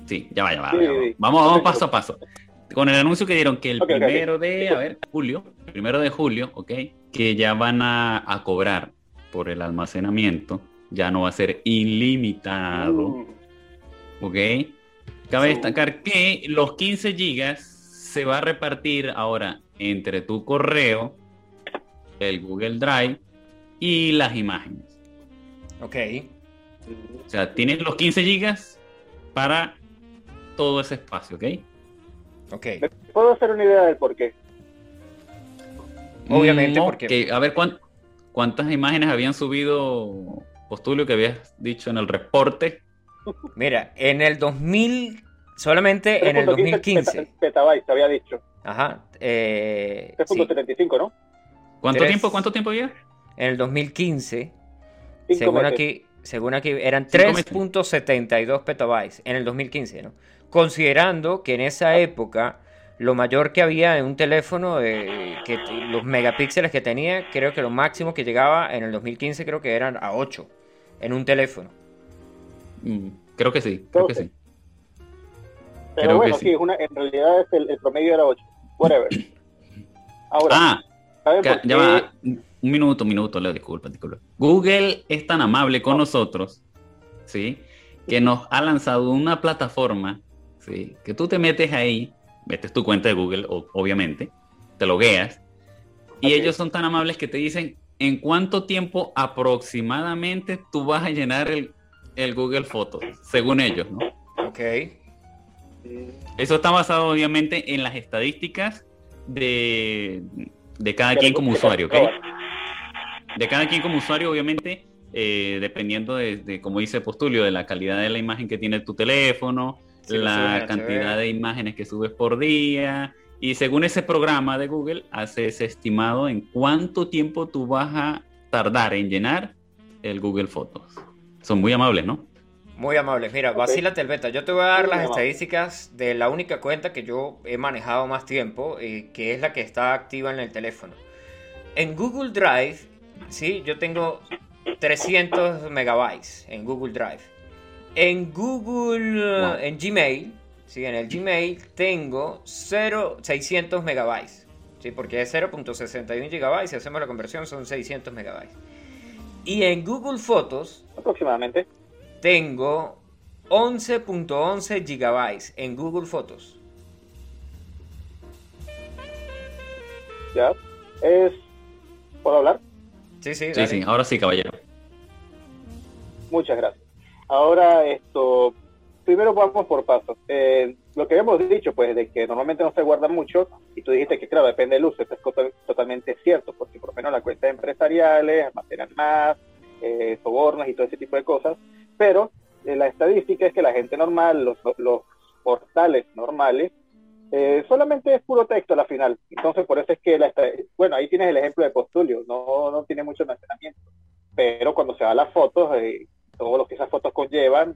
Sí, ya va, ya va. Sí, ya va. sí. Vamos, vamos paso a paso. Con el anuncio que dieron que el primero de, a ver, julio, primero de julio, ok, que ya van a, a cobrar por el almacenamiento, ya no va a ser ilimitado, Mm, ok. Cabe Sí. destacar que los 15 gigas se va a repartir ahora entre tu correo, el Google Drive y las imágenes. Ok. O sea, tienes los 15 gigas para todo ese espacio, ¿ok? Ok. ¿Me puedo hacer una idea del por qué? Obviamente, No, porque- que- a ver, ¿cuán- ¿cuántas imágenes habían subido Postulio que habías dicho en el reporte? Mira, en el 2000, solamente en el 3.15 2015. peta- petabytes, te había dicho. Ajá. eh, sí, 3.75, ¿no? ¿Cuánto tiempo? ¿Cuánto tiempo había? en el 2015, Cinco según meses. aquí, según aquí, eran Cinco meses. 3.72 petabytes en el 2015, ¿no? Considerando que en esa época lo mayor que había en un teléfono, eh, que los megapíxeles que tenía, creo que lo máximo que llegaba en el 2015 creo que eran a 8 en un teléfono. Mm, creo que sí, creo que sí. Pero creo que bueno, sí. sí, es una, en realidad es el, el promedio era 8. Whatever. Ahora, Ah, ¿saben Ca- por ya va, un minuto, un minuto, Leo, disculpa, disculpa. Google es tan amable con nosotros, ¿sí? Que nos ha lanzado una plataforma, ¿sí? Que tú te metes ahí, metes tu cuenta de Google, obviamente, te logueas, y ellos son tan amables que te dicen en cuánto tiempo aproximadamente tú vas a llenar el, el Google Fotos, según ellos, ¿no? Ok. Eso está basado obviamente en las estadísticas de, de cada quien como usuario, ¿ok? de cada quien como usuario, obviamente, eh, dependiendo de, de, como dice Postulio, de la calidad de la imagen que tiene tu teléfono, La cantidad HD. de imágenes que subes por día. Y según ese programa de Google, hace ese estimado en cuánto tiempo tú vas a tardar en llenar el Google Fotos. Son muy amables, ¿no? Muy amables. Mira, Ok. vacílate el beta. Yo te voy a dar Muy las amable. estadísticas de la única cuenta que yo he manejado más tiempo, eh, que es la que está activa en el teléfono. En Google Drive, sí, yo tengo 300 megabytes en Google Drive. En Google, Wow. en Gmail, sí, en el Gmail tengo 0, 600 megabytes. Sí, porque es 0.61 gigabytes, si hacemos la conversión son 600 megabytes. Y en Google Fotos, Aproximadamente. tengo 11.11 gigabytes en Google Fotos. ¿Ya? Es. ¿Puedo hablar? Sí, sí, Sí, sí, ahora sí, caballero. Muchas gracias. Ahora, esto, primero vamos por pasos. Eh, lo que habíamos dicho, pues, de que normalmente no se guarda mucho, y tú dijiste que, claro, depende del uso, esto es to- totalmente cierto, porque por lo menos las cuentas empresariales almacenan más, eh, sobornos y todo ese tipo de cosas, pero eh, la estadística es que la gente normal, los, los portales normales, eh, solamente es puro texto a la final. Entonces, por eso es que, la, bueno, ahí tienes el ejemplo de Postulio, no, no tiene mucho almacenamiento, pero cuando se va a las fotos, eh, todo lo que esas fotos conllevan.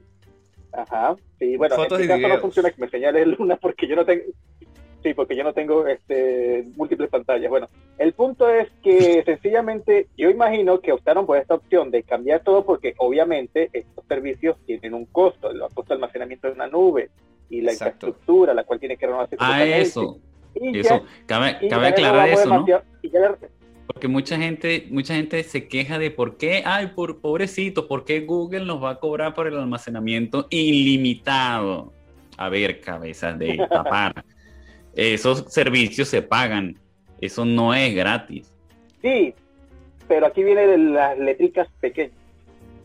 Ajá. Sí, bueno, Fotos en y mi caso no funciona que me señale Luna porque yo no tengo. Sí, porque yo no tengo este múltiples pantallas. Bueno, el punto es que sencillamente yo imagino que optaron por esta opción de cambiar todo porque obviamente estos servicios tienen un costo, el costo de almacenamiento de una nube y la Exacto. infraestructura, la cual tiene que renovarse Ah, eso. Y Eso. ya- Cabe, y cabe aclarar eso, ¿no? y ya Porque mucha gente, mucha gente se queja de por qué, ay, por pobrecito, por qué Google nos va a cobrar por el almacenamiento ilimitado. A ver, cabezas de tapar. Esos servicios se pagan. Eso no es gratis. Sí, pero aquí viene de las letricas pequeñas.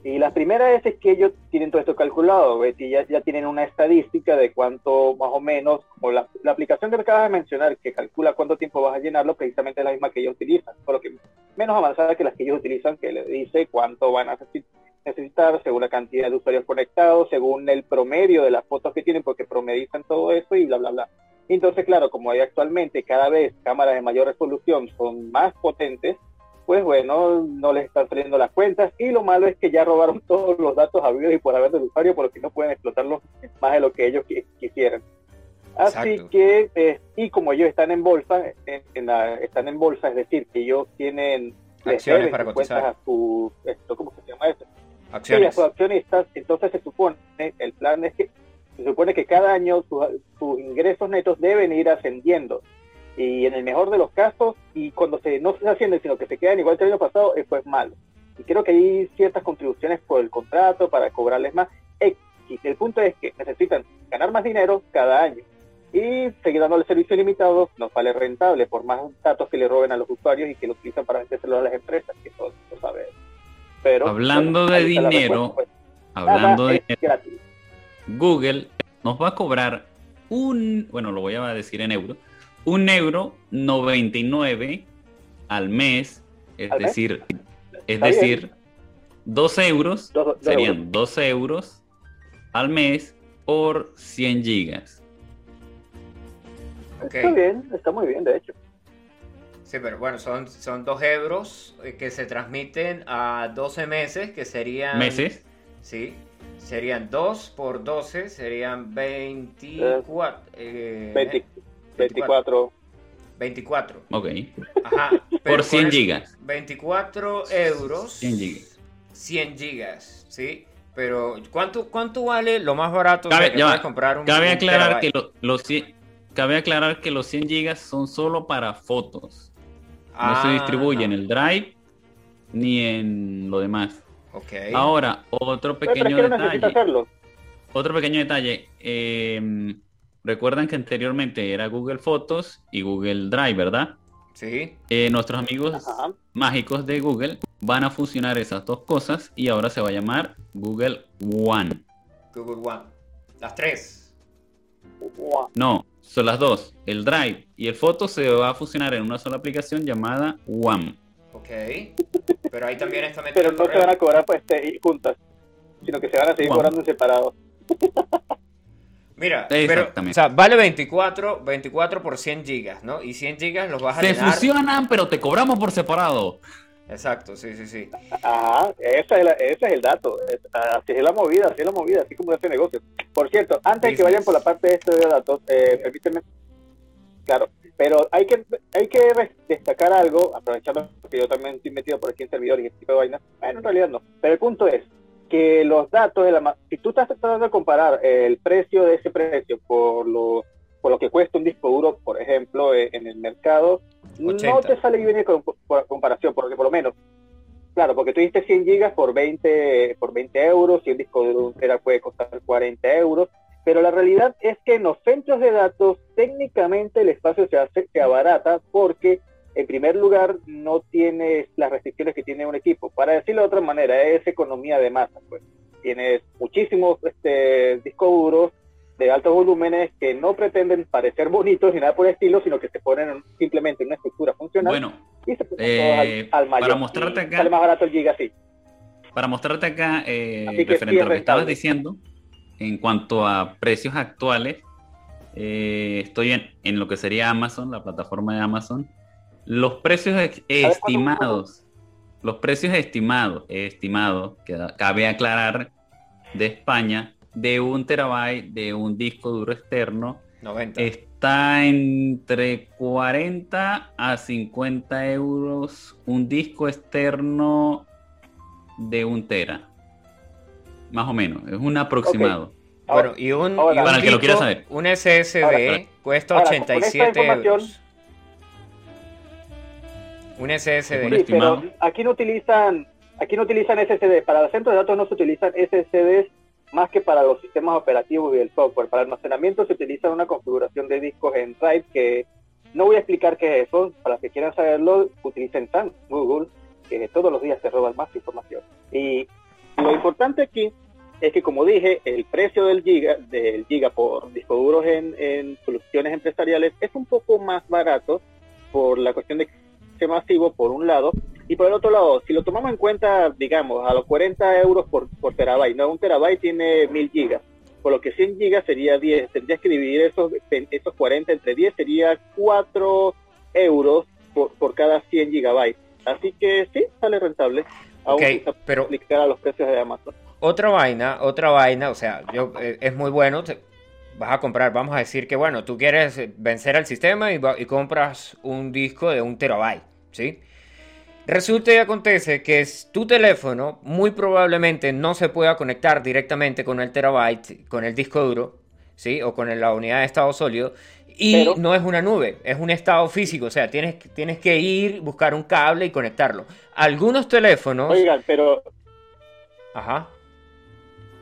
Y la primera es, es que ellos tienen todo esto calculado, Betty, ya, ya tienen una estadística de cuánto más o menos, como la, la aplicación que acabas de mencionar, que calcula cuánto tiempo vas a llenarlo, precisamente es la misma que ellos utilizan, solo que menos avanzada que las que ellos utilizan, que les dice cuánto van a necesi- necesitar según la cantidad de usuarios conectados, según el promedio de las fotos que tienen, porque promedizan todo eso y bla, bla, bla. Entonces, claro, como hay actualmente cada vez cámaras de mayor resolución son más potentes, pues bueno, no les están saliendo las cuentas y lo malo es que ya robaron todos los datos habidos y por haber del usuario, por lo que no pueden explotarlos más de lo que ellos qui- quisieran. Así Exacto. que, eh, y como ellos están en bolsa, en, en la- están en bolsa, es decir, que ellos tienen Acciones para cotizar. a su, esto, ¿cómo se llama eso? Sí, a Acciones. sus accionistas, entonces se supone, el plan es que se supone que cada año sus, sus ingresos netos deben ir ascendiendo. Y en el mejor de los casos, y cuando se, no se ascienden, sino que se quedan igual que el año pasado, eso es malo. Y creo que hay ciertas contribuciones por el contrato para cobrarles más. X. El punto es que necesitan ganar más dinero cada año. Y seguir dándole servicio ilimitado no vale rentable, por más datos que le roben a los usuarios y que lo utilizan para vendérselo a las empresas, que todo lo sabe. Pero, Hablando de dinero, pues. hablando de. Google nos va a cobrar un, bueno, lo voy a decir en euro, un euro 99 al mes, es ¿Al mes? decir, es Está bien. decir, 12 euros, Dos- dos serían euros. 12 euros al mes por 100 gigas. Está bien, está muy bien, de hecho. Sí, pero bueno, son, son 2 euros eh, que se transmiten a 12 meses, que serían... ¿Meses? Sí, serían 2 por 12, serían 24. eh, 20 24. 24. Ok. Ajá. Por con 100 eso- gigas. 24 euros. 100 gigas. 100 gigas, ¿sí? Pero ¿cuánto, cuánto vale lo más barato? o sea, Cabe, que puedes comprar un, Cabe aclarar que lo- los 100 cabe aclarar que los 100 gigas son solo para fotos. No se Ah, distribuye en el Drive ni en lo demás. Ok. Ahora, otro Pero es pequeño no detalle. Otro pequeño detalle. eh, recuerdan que anteriormente era Google Fotos y Google Drive, ¿verdad? Sí. Eh, nuestros amigos Ajá. mágicos de Google van a fusionar esas dos cosas y ahora se va a llamar Google One. Google One. Las tres. No, son las dos. El Drive y el Foto se va a fusionar en una sola aplicación llamada One. Ok. Pero ahí también está metido Pero no se van a cobrar pues, juntas, sino que se van a seguir cobrando en separado. Mira, pero, Exactamente. o sea, vale 24, 24 por 100 gigas, ¿no? Y 100 gigas los vas a Se llenar. fusionan, pero te cobramos por separado. Exacto, sí, sí, sí. Ajá, esa es la- ese es el dato. Así es la movida, así es la movida, así como este negocio. Por cierto, antes de que vayan por la parte de este de datos, eh, permíteme. Claro, pero hay que hay que destacar algo, aprovechando que yo también estoy metido por aquí en servidores y este tipo de vainas. Bueno, en realidad no. Pero el punto es que los datos de la si tú estás tratando de comparar el precio de ese precio por lo por lo que cuesta un disco duro, por ejemplo, eh, en el mercado, no 80. te sale bien con, por comparación, porque por lo menos Claro, porque tú diste 100 gigas por 20, por 20 euros y un disco duro tera puede costar 40 euros, pero la realidad es que en los centros de datos técnicamente el espacio se, hace, se abarata porque en primer lugar no tienes las restricciones que tiene un equipo. Para decirlo de otra manera, es economía de masa. Pues. Tienes muchísimos este, discos duros de altos volúmenes que no pretenden parecer bonitos ni nada por el estilo, sino que se ponen en- simplemente en una estructura funcional Bueno, y se eh, al, al mayor. para mostrarte acá- Sale más barato el giga así. para mostrarte acá, eh, sí referente es a lo que estabas diciendo, en cuanto a precios actuales, eh, estoy en, en lo que sería Amazon, la plataforma de Amazon. Los precios estimados, los precios estimados, estimados, que cabe aclarar, de España, de un terabyte de un disco duro externo, 90. Está entre 40 a 50 euros un disco externo de un tera. Más o menos, es un aproximado. Bueno, y un, Ahora- y un Para el que lo quiera disco, saber. un SSD Ahora, cuesta ahora, con esta 87 información- euros. Un SSD. Sí, pero aquí no utilizan, aquí no utilizan SSD. Para los centros de datos no se utilizan SSDs más que para los sistemas operativos y el software. Para almacenamiento se utiliza una configuración de discos en RAID que no voy a explicar qué es eso. Para los que quieran saberlo, utilicen SAN, Google, que todos los días te roban más información. Y lo importante aquí es que, como dije, el precio del giga, del giga por disco duros en, en soluciones empresariales es un poco más barato por la cuestión de que masivo, por un lado, y por el otro lado, si lo tomamos en cuenta, digamos, a los 40 euros por, por terabyte, ¿no? Un terabyte tiene 1000 gigas, por lo que 100 gigas sería 10, tendrías que dividir esos, esos 40 entre 10, sería 4 euros por, por cada 100 gigabytes. Así que sí, sale rentable. Aún Ok, sin pero a los precios de Amazon. otra vaina, otra vaina, o sea, yo, eh, es muy bueno, vas a comprar, vamos a decir que bueno, tú quieres vencer al sistema y, compras un disco de un terabyte, ¿sí? Resulta y acontece que es- tu teléfono muy probablemente no se pueda conectar directamente con el terabyte, con el disco duro, ¿sí? O con la unidad de estado sólido. Y Pero- no es una nube, es un estado físico, o sea, tienes, tienes que ir, buscar un cable y conectarlo. Algunos teléfonos... Oigan, pero Ajá.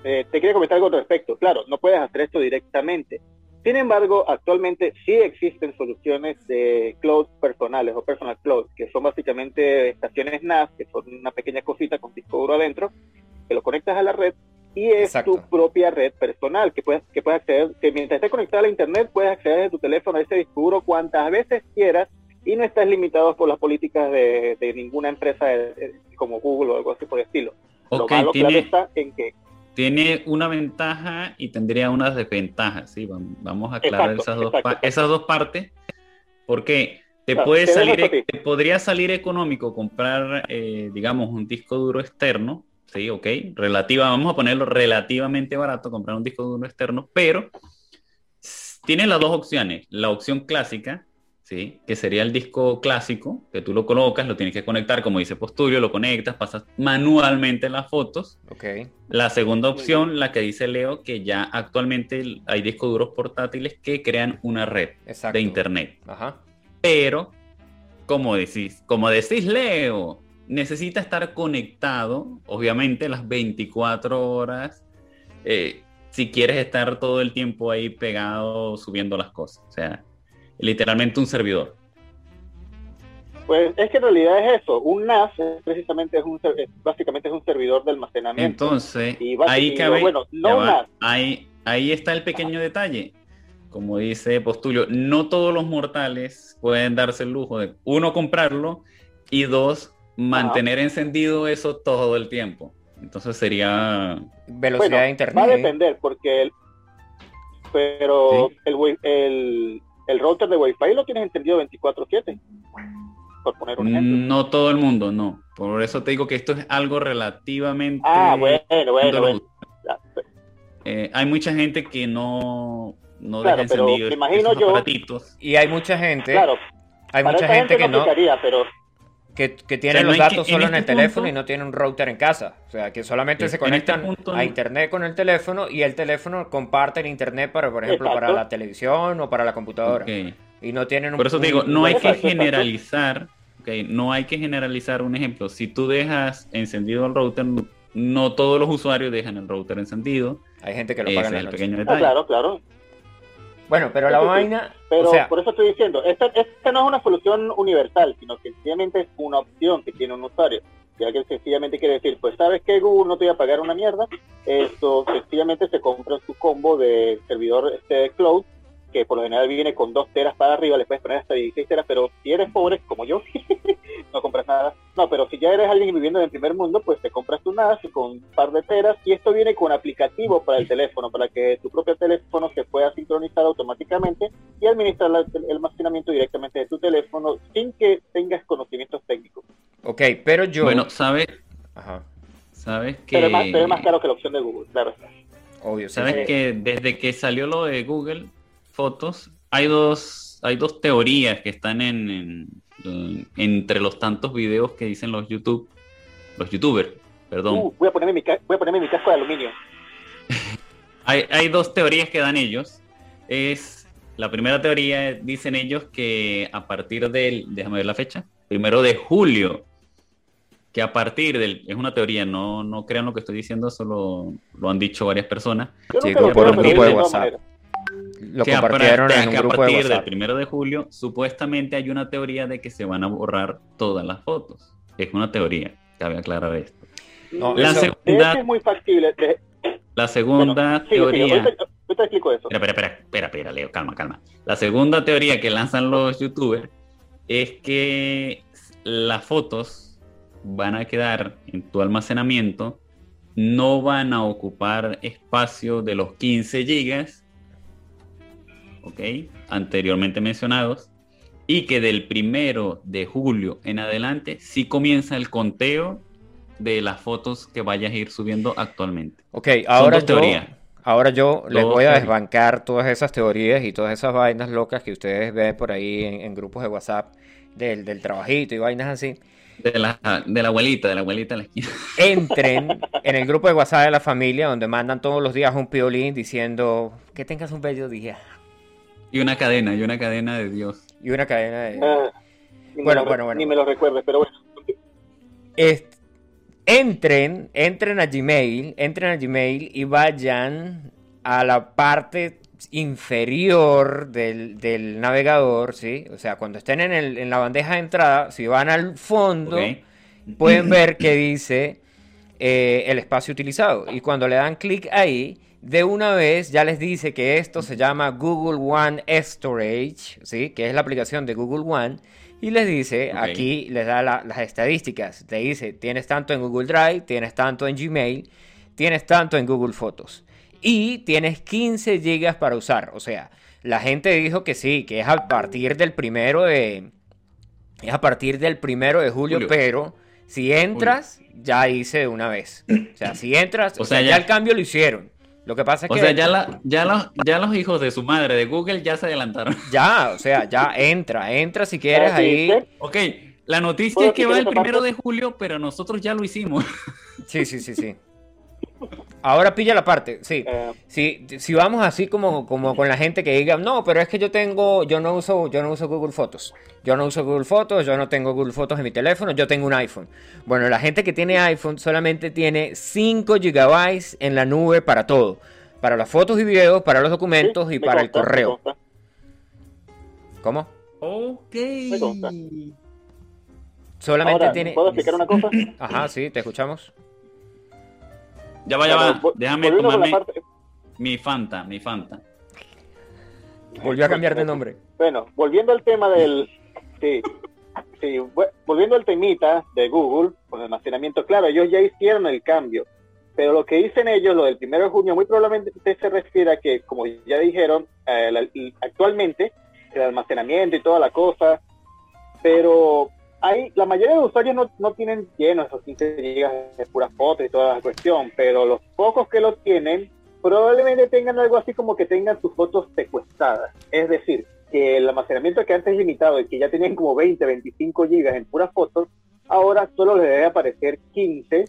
Eh, te quería comentar algo al respecto. Claro, no puedes hacer esto directamente. Sin embargo, actualmente sí existen soluciones de cloud personales o personal cloud, que son básicamente estaciones NAS, que son una pequeña cosita con disco duro adentro, que lo conectas a la red y es Exacto. tu propia red personal que puedes, que puedes acceder, que mientras estés conectado a la internet puedes acceder desde tu teléfono a ese disco duro cuantas veces quieras y no estás limitado por las políticas de, de ninguna empresa de- de- como Google o algo así por el estilo. Lo malo claro está en que tiene una ventaja y tendría unas desventajas, ¿sí? Vam- Vamos a aclarar Exacto, esas, dos exacto, pa- exacto. esas dos partes, porque te Claro, puede salir, te podría salir económico comprar, eh, digamos, un disco duro externo, ¿sí? Ok, relativa, vamos a ponerlo relativamente barato, comprar un disco duro externo, pero tiene las dos opciones, la opción clásica, ¿sí? Que sería el disco clásico, que tú lo colocas, lo tienes que conectar, como dice Postulio, lo conectas, pasas manualmente las fotos, Ok. la segunda opción, la que dice Leo, que ya actualmente hay discos duros portátiles que crean una red Exacto. de internet. Ajá. Pero, como decís, como decís Leo, necesita estar conectado, obviamente, las 24 horas, eh, si quieres estar todo el tiempo ahí pegado subiendo las cosas. O sea, literalmente un servidor. Pues es que en realidad es eso. Un NAS es precisamente es un básicamente es un servidor de almacenamiento. Entonces, Y ahí cabe, bueno, no va, más. ahí, ahí está el pequeño detalle. Como dice Postulio, no todos los mortales pueden darse el lujo de, uno, comprarlo y dos, mantener encendido eso todo el tiempo. Entonces sería... Velocidad Bueno, de internet. va a depender porque el, pero Sí. el, wi- el, el router de Wi-Fi lo tienes encendido 24/7. Por poner un ejemplo. No todo el mundo, no. Por eso te digo que esto es algo relativamente... ah, bueno, bueno, bueno. Eh, hay mucha gente que no, no Claro, deja pero encendidos me imagino yo-. Y hay mucha gente, Claro, hay mucha esa gente que no no, aplicaría, pero que, que tiene O sea, no los datos solo en, este el teléfono punto- y no tiene un router en casa. O sea, que solamente En- se este conectan punto a internet con el teléfono y el teléfono comparte el internet para, por ejemplo, Exacto. para la televisión o para la computadora. Y no tienen un Por eso te digo, no hay que generalizar, no hay que generalizar un ejemplo. Si tú dejas encendido el router, no todos los usuarios dejan el router encendido. Hay gente que lo Ese paga es en el pequeño ah, detalle. claro, claro. Bueno, pero la Sí, vaina, Pero o sea, por eso estoy diciendo, esta, esta no es una solución universal, sino que sencillamente es una opción que tiene un usuario. Ya que sencillamente quiere decir, pues sabes que Google no te va a pagar una mierda, esto sencillamente se compra su combo de servidor este cloud, que por lo general viene con 2 teras para arriba, le puedes poner hasta 16 teras, pero si eres pobre, como yo, no compras nada. No, pero si ya eres alguien viviendo en el primer mundo, pues te compras tu NAS con un par de teras y esto viene con aplicativo para el teléfono, para que tu propio teléfono se pueda sincronizar automáticamente y administrar el almacenamiento directamente de tu teléfono sin que tengas conocimientos técnicos. ok, pero yo... Bueno, ¿sabes? Ajá, ¿Sabes que, Pero, es más, pero es más caro que la opción de Google, claro está. obvio. ¿Sabes Eh, que desde que salió lo de Google Fotos, hay dos, hay dos teorías que están en, en- en- entre los tantos videos que dicen los YouTube, los youtubers, perdón. Uh, voy, a ponerme mi, voy a ponerme mi casco de aluminio. Hay, hay dos teorías que dan ellos. Es la primera teoría, dicen ellos que a partir del, déjame ver la fecha, primero de julio, que a partir del, es una teoría, no, no crean lo que estoy diciendo, solo lo han dicho varias personas. Yo nunca lo pero de de WhatsApp. Lo que a compartieron en un que a de partir WhatsApp. del primero de julio, supuestamente hay una teoría de que se van a borrar todas las fotos. Es una teoría, cabe aclarar esto. No, La eso- segunda, es muy factible. De, la segunda bueno, sigue, sigue. teoría. Ahorita, ahorita explico eso. Espera, espera, espera, espera, espera, Leo, calma, calma. La segunda teoría que lanzan los youtubers es que las fotos van a quedar en tu almacenamiento, no van a ocupar espacio de los 15 gigas, ok, anteriormente mencionados, y que del primero de julio en adelante sí comienza el conteo de las fotos que vayas a ir subiendo actualmente. Ok, ahora yo, ahora yo les voy a desbancar todas esas teorías y todas esas vainas locas que ustedes ven por ahí en, en grupos de WhatsApp del, del trabajito y vainas así. De la, de la abuelita, de la abuelita de la esquina. Entren en el grupo de WhatsApp de la familia donde mandan todos los días un piolín diciendo que tengas un bello día Y una cadena, y una cadena de Dios. y una cadena de... Ah, Bueno, lo- bueno, bueno. Ni me lo recuerdes, pero bueno. Est- entren, entren a Gmail, entren a Gmail y vayan a la parte inferior del, del navegador, ¿sí? O sea, cuando estén en, el- en la bandeja de entrada, si van al fondo, pueden ver que dice eh, el espacio utilizado. Y cuando le dan clic ahí, de una vez ya les dice que esto se llama Google One Storage, ¿sí? que es la aplicación de Google One. Y les dice, aquí les da la- las estadísticas. Te dice, tienes tanto en Google Drive, tienes tanto en Gmail, tienes tanto en Google Fotos. Y tienes 15 gigas para usar. O sea, la gente dijo que sí, que es a partir del primero de... Es a partir del primero de julio, Julio. pero si entras, ya hice de una vez. O sea, si entras, o, O sea, sea, ya ya- el cambio lo hicieron. Lo que pasa es O que sea, ya, la, ya, los, ya los hijos de su madre de Google ya se adelantaron. ya, o sea, ya entra, entra si quieres Ah, ahí. Ok, la noticia ¿Puedo es que va el primero de julio, pero nosotros ya lo hicimos. Sí, sí, sí, sí. Ahora pilla la parte, sí. Eh, Si, si vamos así como, como con la gente que diga, no, pero es que yo tengo, yo no uso, yo no uso Google Fotos. Yo no uso Google Fotos, yo no tengo Google Fotos en mi teléfono, yo tengo un iPhone. Bueno, la gente que tiene iPhone solamente tiene 5 gigabytes en la nube para todo. Para las fotos y videos, para los documentos sí, y para el consta, correo. ¿Cómo? Ok. Solamente Ahora, tiene... ¿puedo explicar una cosa? Ajá, sí, te escuchamos. Ya va, ya va. Déjame tomarme parte- mi Fanta, mi Fanta. Volvió a cambiar de nombre. Bueno, volviendo al tema del... Sí, sí, volviendo al temita de Google, con el almacenamiento, claro, ellos ya hicieron el cambio, pero lo que dicen ellos, lo del primero de junio, muy probablemente se refiere a que, como ya dijeron, eh, la- actualmente el almacenamiento y toda la cosa, pero hay, la mayoría de usuarios no, no tienen lleno esos 15 gigas de puras fotos y toda la cuestión, pero los pocos que lo tienen probablemente tengan algo así como que tengan sus fotos secuestradas. Es decir, que el almacenamiento que antes limitado y que ya tenían como 20, 25 gigas en puras fotos, ahora solo les debe aparecer 15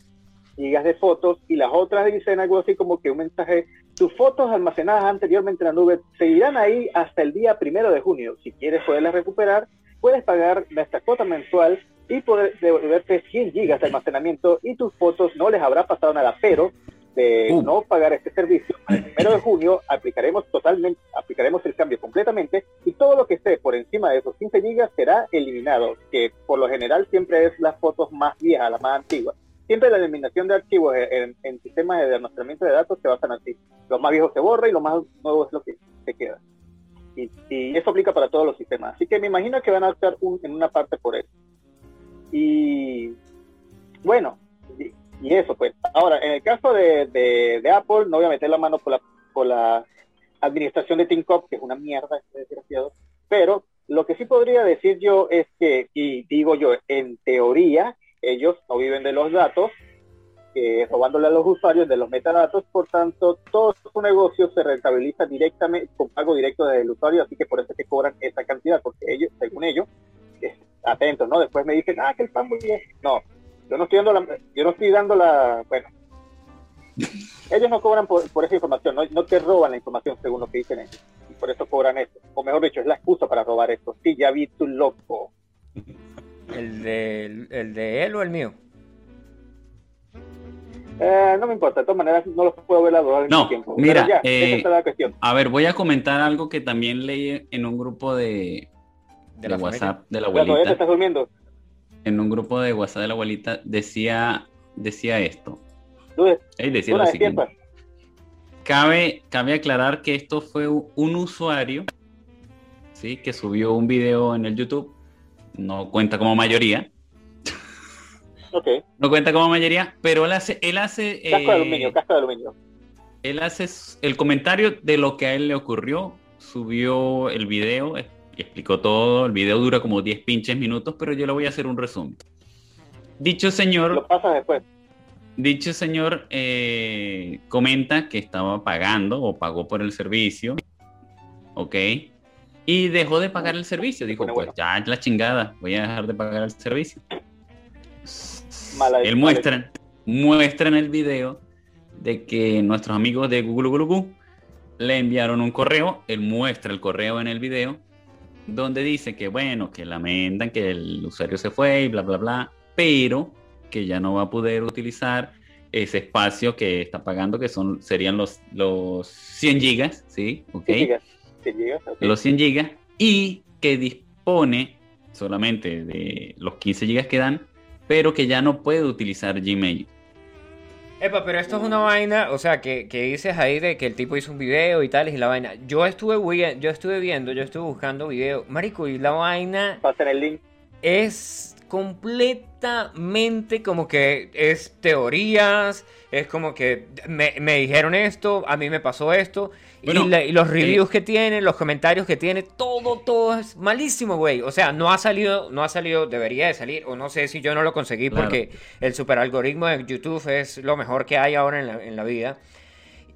gigas de fotos y las otras dicen algo así como que un mensaje, tus fotos almacenadas anteriormente en la nube seguirán ahí hasta el día primero de junio. Si quieres poderlas recuperar, puedes pagar nuestra cuota mensual y poder devolverte 100 gigas de almacenamiento y tus fotos no les habrá pasado nada, pero de Uh. no pagar este servicio, el primero de junio aplicaremos totalmente, aplicaremos el cambio completamente y todo lo que esté por encima de esos 15 gigas será eliminado, que por lo general siempre es las fotos más viejas, las más antiguas. Siempre la eliminación de archivos en, en sistemas de almacenamiento de datos se basan así. Lo más viejo se borra y lo más nuevo es lo que se queda. Y, y eso aplica para todos los sistemas. Así que me imagino que van a optar un- en una parte por eso. Y bueno, y, y eso pues. Ahora, en el caso de, Apple, no voy a meter la mano por la, por la administración de ThinkUp, que es una mierda, este desgraciado. Pero lo que sí podría decir yo es que, y digo yo, en teoría, ellos no viven de los datos, eh, robándole a los usuarios de los metadatos, por tanto, todo su negocio se rentabiliza directamente con pago directo desde el usuario, así que por eso es que cobran esa cantidad, porque ellos, según ellos, eh, atentos, ¿no? Después me dicen, ah, que el pan muy bien. No, yo no estoy dando la, yo no estoy dando la, bueno, ellos no cobran por, por esa información, no, no te roban la información según lo que dicen ellos, y por eso cobran esto, o mejor dicho, es la excusa para robar esto. Sí, ya vi tu loco. ¿El de, el de él o el mío? Eh, no me importa, de todas maneras no los puedo ver a dos al No, mismo tiempo. mira, ya, eh, esa es la cuestión. A ver, voy a comentar algo que también leí en un grupo de, ¿De de la WhatsApp de la te abuelita. estás durmiendo. En un grupo de WhatsApp de la abuelita decía, decía esto. Él decía lo siguiente. Cabe, cabe aclarar que esto fue un usuario, ¿sí? Que subió un video en el YouTube. No cuenta como mayoría. Ok, No cuenta como mayoría, pero él hace, él hace, casco de eh, aluminio, casco de aluminio. él hace el comentario de lo que a él le ocurrió, subió el video, eh, explicó todo, el video dura como 10 pinches minutos, pero yo le voy a hacer un resumen. Dicho señor, Lo pasas después. dicho señor eh, comenta que estaba pagando o pagó por el servicio, ¿ok? Y dejó de pagar el servicio, dijo, Bueno, pues bueno. ya es la chingada, voy a dejar de pagar el servicio. Mala- Él muestra, muestra en el video de que nuestros amigos de Google Google Google le enviaron un correo, él muestra el correo en el video, donde dice que bueno, que lamentan que el usuario se fue y bla, bla, bla, pero que ya no va a poder utilizar ese espacio que está pagando, que son serían los, los 100 gigas, ¿sí? ¿Ok? Si llegas, si llegas, ok. los 100 gigas y que dispone solamente de los 15 gigas que dan, pero que ya no puede utilizar Gmail. Epa, pero esto es una vaina, o sea, que, que dices ahí de que el tipo hizo un video y tal, y la vaina. Yo estuve, yo estuve viendo, yo estuve buscando video. Marico, y la vaina Pasen el link. Es completamente como que es teorías, es como que me, me dijeron esto, a mí me pasó esto, Bueno, y, la- y los eh, reviews que tiene, los comentarios que tiene, todo, todo es malísimo, güey. O sea, no ha salido, no ha salido, debería de salir, o no sé si yo no lo conseguí Claro. porque el super algoritmo de YouTube es lo mejor que hay ahora en la, en la vida.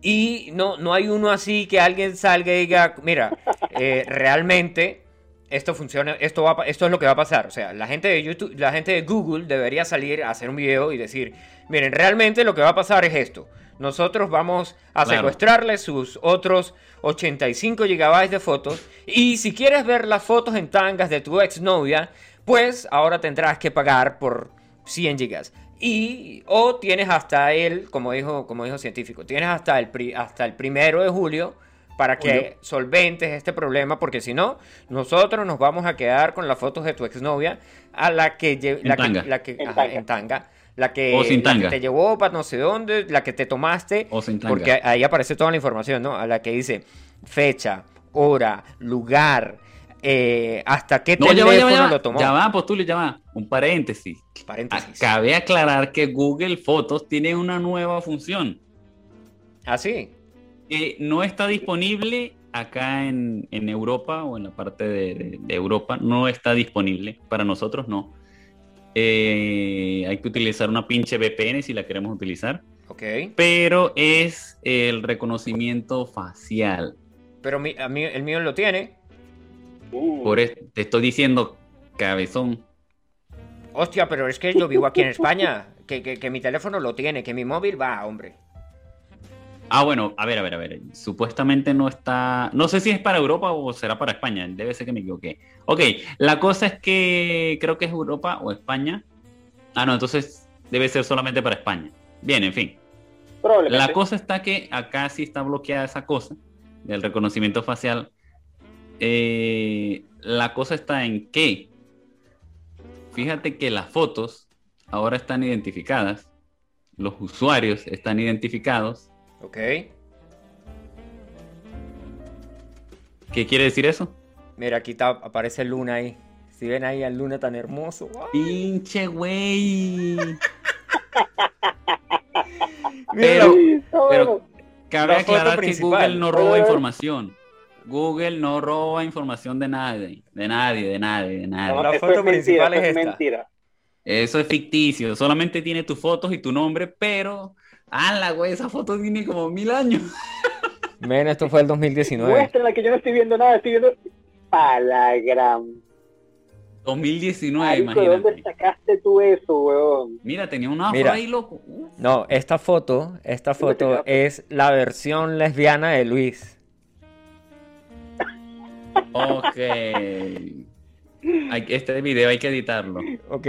Y no, no hay uno así que alguien salga y diga, mira, eh, realmente esto funciona, esto, va, esto es lo que va a pasar. O sea, la gente de YouTube, la gente de Google debería salir a hacer un video y decir, miren, realmente lo que va a pasar es esto. Nosotros vamos a Claro. secuestrarle sus otros 85 gigabytes de fotos. Y si quieres ver las fotos en tangas de tu exnovia, pues ahora tendrás que pagar por 100 gigas. Y, o tienes hasta el, como dijo, como dijo científico, tienes hasta el, pri- hasta el primero de julio para que solventes este problema, porque si no, nosotros nos vamos a quedar con las fotos de tu exnovia a la que, En la que, tanga. la que- En ajá, tanga. en tanga, la que, O sin la que tanga. te llevó para no sé dónde, la que te tomaste, O sin tanga. porque ahí aparece toda la información, ¿no? A la que dice fecha, hora, lugar, eh, hasta qué No, teléfono ya va, ya va. lo tomó. Ya va, Postulio, ya va. Un paréntesis. Paréntesis. Cabe aclarar que Google Fotos tiene una nueva función ¿Ah, sí? Que no está disponible acá en, en Europa o en la parte de, de- de Europa. No está disponible. Para nosotros no. Eh, hay que utilizar una pinche VPN si la queremos utilizar. Ok. Pero es el reconocimiento facial. Pero mi- a mí, el mío lo tiene. Uh, Por eso te estoy diciendo, cabezón. Hostia, pero es que yo vivo aquí en España. Que, que- que mi teléfono lo tiene, que mi móvil va, hombre. Ah, bueno, a ver, a ver, a ver. Supuestamente no está. No sé si es para Europa o será para España. Debe ser que me equivoqué. Ok, la cosa es que creo que es Europa o España. Ah, no, entonces debe ser solamente para España. Bien, en fin. La cosa está que acá sí está bloqueada esa cosa del reconocimiento facial. Eh, la cosa está en que, fíjate que las fotos ahora están identificadas, los usuarios están identificados. Ok. ¿Qué quiere decir eso? Mira, aquí está, aparece Luna ahí. Si ven ahí al Luna tan hermoso. Pinche güey. Pero, pero cabe La foto aclarar que principal. Google no roba información. Google no roba información de nadie, de nadie, de nadie, de nadie. No, La foto es principal es es esta. mentira. Eso es ficticio, solamente tiene tus fotos y tu nombre, pero. ¡Hala, güey! Esa foto tiene como mil años. Ven, esto fue el 2019. Muéstrenla que yo no estoy viendo nada, estoy viendo palagram. 2019, Marico, ¿de dónde imagínate. sacaste tú eso, weón? Mira, tenía un afro Mira. ahí, loco. Uf. No, esta foto, esta foto es la versión lesbiana de Luis. Ok. Hay que- este video hay que editarlo. Ok,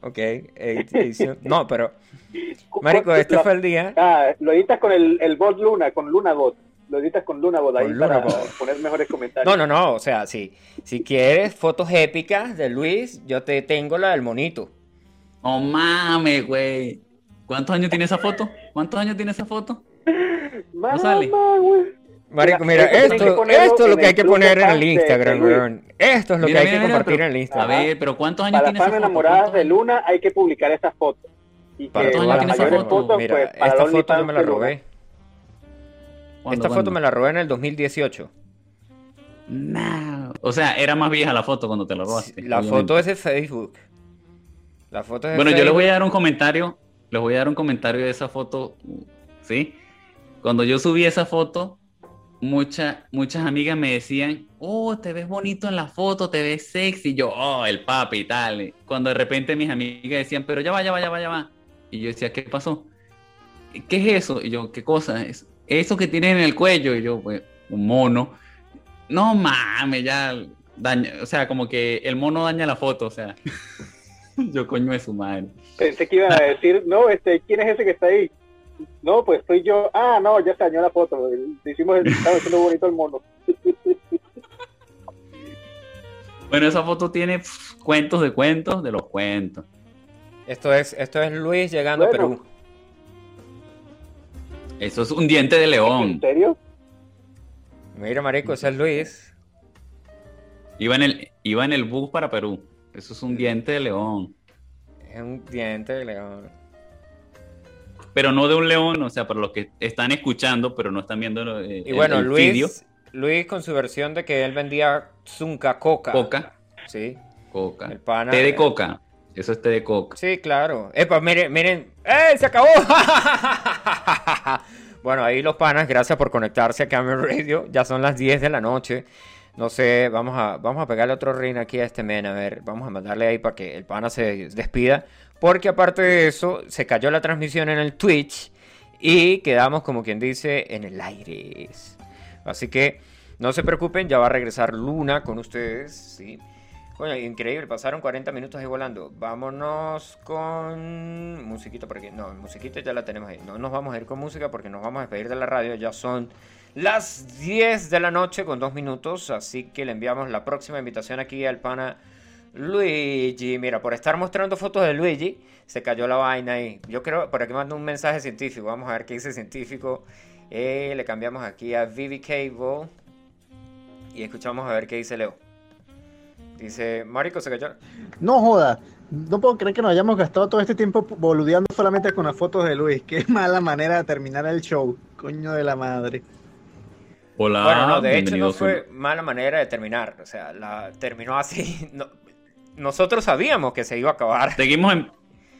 ok. edi- edición- No, pero, Marico, este Lo- fue el día. Ah, lo editas con el, el bot Luna, con Luna Bot. Lo editas con Luna Bot ahí Con para Lunabot. poner mejores comentarios. No, no, no, o sea, si, si quieres fotos épicas de Luis, yo te tengo la del monito. ¡Oh, mames, güey! ¿Cuántos años tiene esa foto? ¿Cuántos años tiene esa foto? Mamá, sale. Marico, Mira, esto, esto es lo que hay que poner en el Instagram, weón. Esto es lo Mira, que hay mira, que compartir pero- en el A Instagram. ver, pero ¿cuántos años Para las tiene esa foto? enamoradas ¿Cuántos de? Luna hay que publicar esas fotos. Y que Mira, pues, para esta foto yo me la robé. ¿Cuándo, Esta foto me la robé en el 2018. No. O sea, era más vieja la foto cuando te la robaste. La obviamente. foto es de Facebook. La foto es de Bueno, yo les voy a dar un comentario. Les voy a dar un comentario de esa foto. ¿Sí? Cuando yo subí esa foto, mucha- muchas amigas me decían, oh, te ves bonito en la foto, te ves sexy. Y yo, oh, el papi y tal. Cuando de repente mis amigas decían, pero ya va, ya va, ya va, ya va. Y yo decía, ¿qué pasó? ¿Qué es eso? Y yo, ¿qué cosa es? Eso que tiene en el cuello. Y yo, pues, un mono. No mames, ya daña, o sea, como que el mono daña la foto, o sea. yo coño de su madre. Pensé que iban a decir, no, este, ¿quién es ese que está ahí? No, pues soy yo. Ah, no, ya se dañó la foto. Hicimos el, estaba haciendo bonito el mono. Bueno, esa foto tiene cuentos de cuentos de los cuentos. Esto es, esto es Luis llegando Bueno. a Perú. Eso es un diente de ¿En león. serio? Mira, marico, ese es Luis. Iba en el, iba en el bus para Perú. Eso es un diente de león. Es un diente de león. Pero no de un león, o sea, para los que están escuchando, pero no están viendo eh, Y el- bueno, el Luis, vídeo. Luis con su versión de que él vendía Zunca Coca. Coca, Sí, coca. el pana. Té de coca. Eso es té de coca. Sí, claro. Epa, miren, miren. ¡Eh! ¡Se acabó! bueno, ahí los panas, gracias por conectarse a Camera Radio. Ya son las 10 de la noche. No sé, vamos a, vamos a pegarle otro ring aquí a este men. A ver, vamos a mandarle ahí para que el pana se despida. Porque aparte de eso, se cayó la transmisión en el Twitch. Y quedamos, como quien dice, en el aire. Así que no se preocupen, ya va a regresar Luna con ustedes. Sí. Bueno, increíble, pasaron 40 minutos ahí volando. Vámonos con musiquita por aquí. No, musiquita ya la tenemos ahí. No nos vamos a ir con música porque nos vamos a despedir de la radio. Ya son las 10 de la noche con dos minutos. Así que le enviamos la próxima invitación aquí al pana Luigi. Mira, por estar mostrando fotos de Luigi, se cayó la vaina ahí. Yo creo, por aquí mando un mensaje científico. Vamos a ver qué dice científico. Eh, le cambiamos aquí a Vivi Cable. Y escuchamos a ver qué dice Leo. Dice, Marico se cayó. No joda, no puedo creer que nos hayamos gastado todo este tiempo boludeando solamente con las fotos de Luis. Qué mala manera de terminar el show. Coño de la madre. Hola, Bueno, no, de hecho no fue mala manera de terminar. O sea, la terminó así. No- nosotros sabíamos que se iba a acabar. Seguimos en...